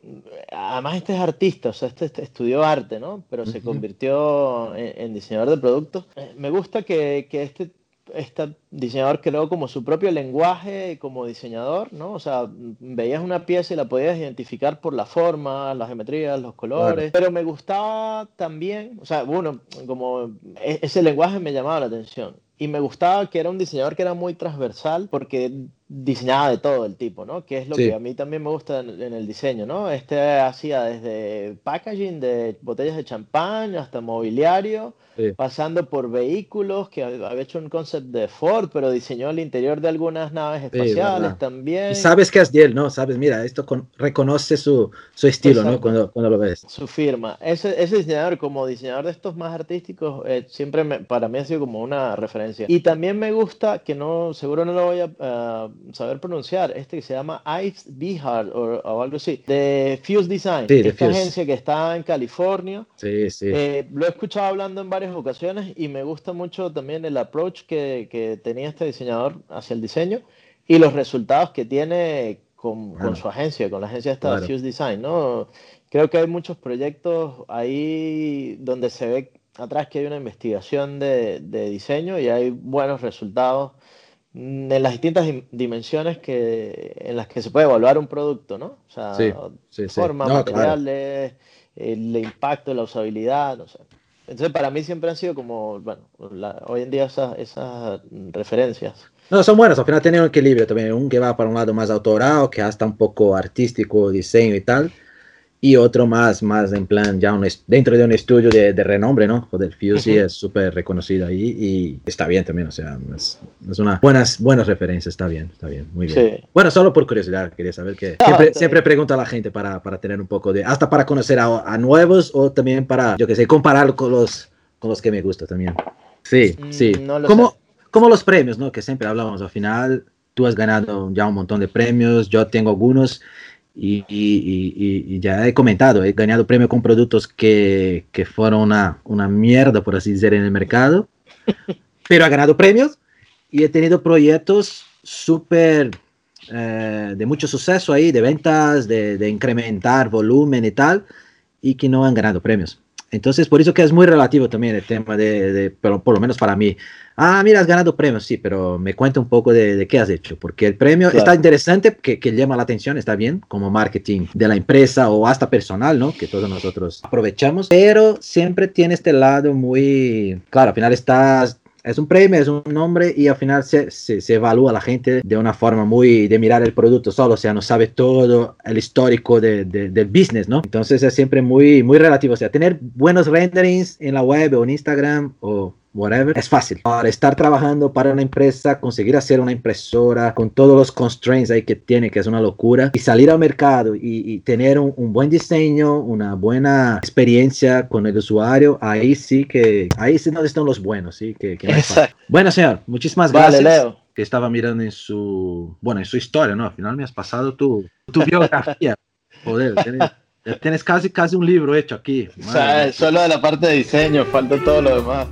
además este es artista, o sea, este, este estudió arte, ¿no? Pero uh -huh. se convirtió en, en, diseñador de productos. Eh, me gusta que, que este, este, diseñador creó como su propio lenguaje como diseñador, ¿no? O sea, veías una pieza y la podías identificar por la forma, las geometrías, los colores, claro. pero me gustaba también, o sea, bueno, como e, ese lenguaje me llamaba la atención. Y me gustaba que era un diseñador que era muy transversal porque diseñaba de todo el tipo, ¿no? Que es lo sí. que a mí también me gusta en, en, el diseño, ¿no? Este hacía desde packaging de botellas de champán hasta mobiliario, sí. pasando por vehículos, que había hecho un concept de Ford, pero diseñó el interior de algunas naves espaciales sí, también. Y sabes que es de él, ¿no? Sabes, mira, esto con, reconoce su, su estilo, Exacto. ¿no? Cuando, cuando, lo ves. Su firma. Ese, ese diseñador, como diseñador de estos más artísticos, eh, siempre me, para mí ha sido como una referencia y también me gusta, que no, seguro no lo voy a uh, saber pronunciar, este que se llama Ives Bihar o, o, algo así, de Fuse Design, sí, esta Fuse. agencia que está en California. Sí, sí. Eh, lo he escuchado hablando en varias ocasiones y me gusta mucho también el approach que, que tenía este diseñador hacia el diseño y los resultados que tiene con, con su agencia, con la agencia esta claro. Fuse Design, ¿no? Creo que hay muchos proyectos ahí donde se ve atrás que hay una investigación de, de, diseño y hay buenos resultados en las distintas dimensiones que, en las que se puede evaluar un producto, ¿no? O sea, forma, materiales, el impacto, la usabilidad, no sé. Entonces, para mí siempre han sido como, bueno, hoy en día esas, esas referencias. No, son buenas, al final tienen un equilibrio también, un que va para un lado más autorado, que hasta un poco artístico, diseño y tal, y otro más, más en plan, ya un, dentro de un estudio de, de renombre, ¿no? Joder, Fuse es súper reconocido ahí y está bien también, o sea, es, es, una buenas, buenas referencias, está bien, está bien, muy bien. Bueno, solo por curiosidad, quería saber que siempre, siempre pregunto a la gente para, para, tener un poco de, hasta para conocer a, a nuevos o también para, yo qué sé, compararlo con los, con los que me gustan también. Sí, mm, sí. como, como los premios, ¿no? Que siempre hablamos al final, tú has ganado ya un montón de premios, yo tengo algunos y, y, y, ya he comentado, he ganado premio con productos que, que fueron una, una, mierda, por así decir, en el mercado, pero he ganado premios y he tenido proyectos súper eh, de mucho suceso ahí, de ventas, de, de, incrementar volumen y tal, y que no han ganado premios. Entonces, por eso que es muy relativo también el tema de, de pero por lo menos para mí, Ah, mira, has ganado premios, sí, pero me cuenta un poco de, qué has hecho, porque el premio está interesante, que, que, llama la atención, está bien, como marketing de la empresa o hasta personal, ¿no? Que todos nosotros aprovechamos, pero siempre tiene este lado muy, claro, al final estás es un premio, es un nombre y al final se, se, evalúa a la gente de una forma muy de mirar el producto solo, o sea, no sabe todo el histórico de, del business, ¿no? Entonces es siempre muy, muy relativo, o sea, tener buenos renderings en la web o en Instagram o whatever, es fácil. Para estar trabajando para una empresa, conseguir hacer una impresora con todos los constraints ahí que tiene, que es una locura, y salir al mercado y, tener un, buen diseño, una buena experiencia con el usuario, ahí sí que, ahí sí donde están los buenos, sí, que, Bueno, señor, muchísimas gracias. Vale, Leo. Que estaba mirando en su, bueno, en su historia, ¿no? Al final me has pasado tu, tu biografía. Joder, ya tienes casi, casi un libro hecho aquí. O sea, solo de la parte de diseño, falta todo lo demás.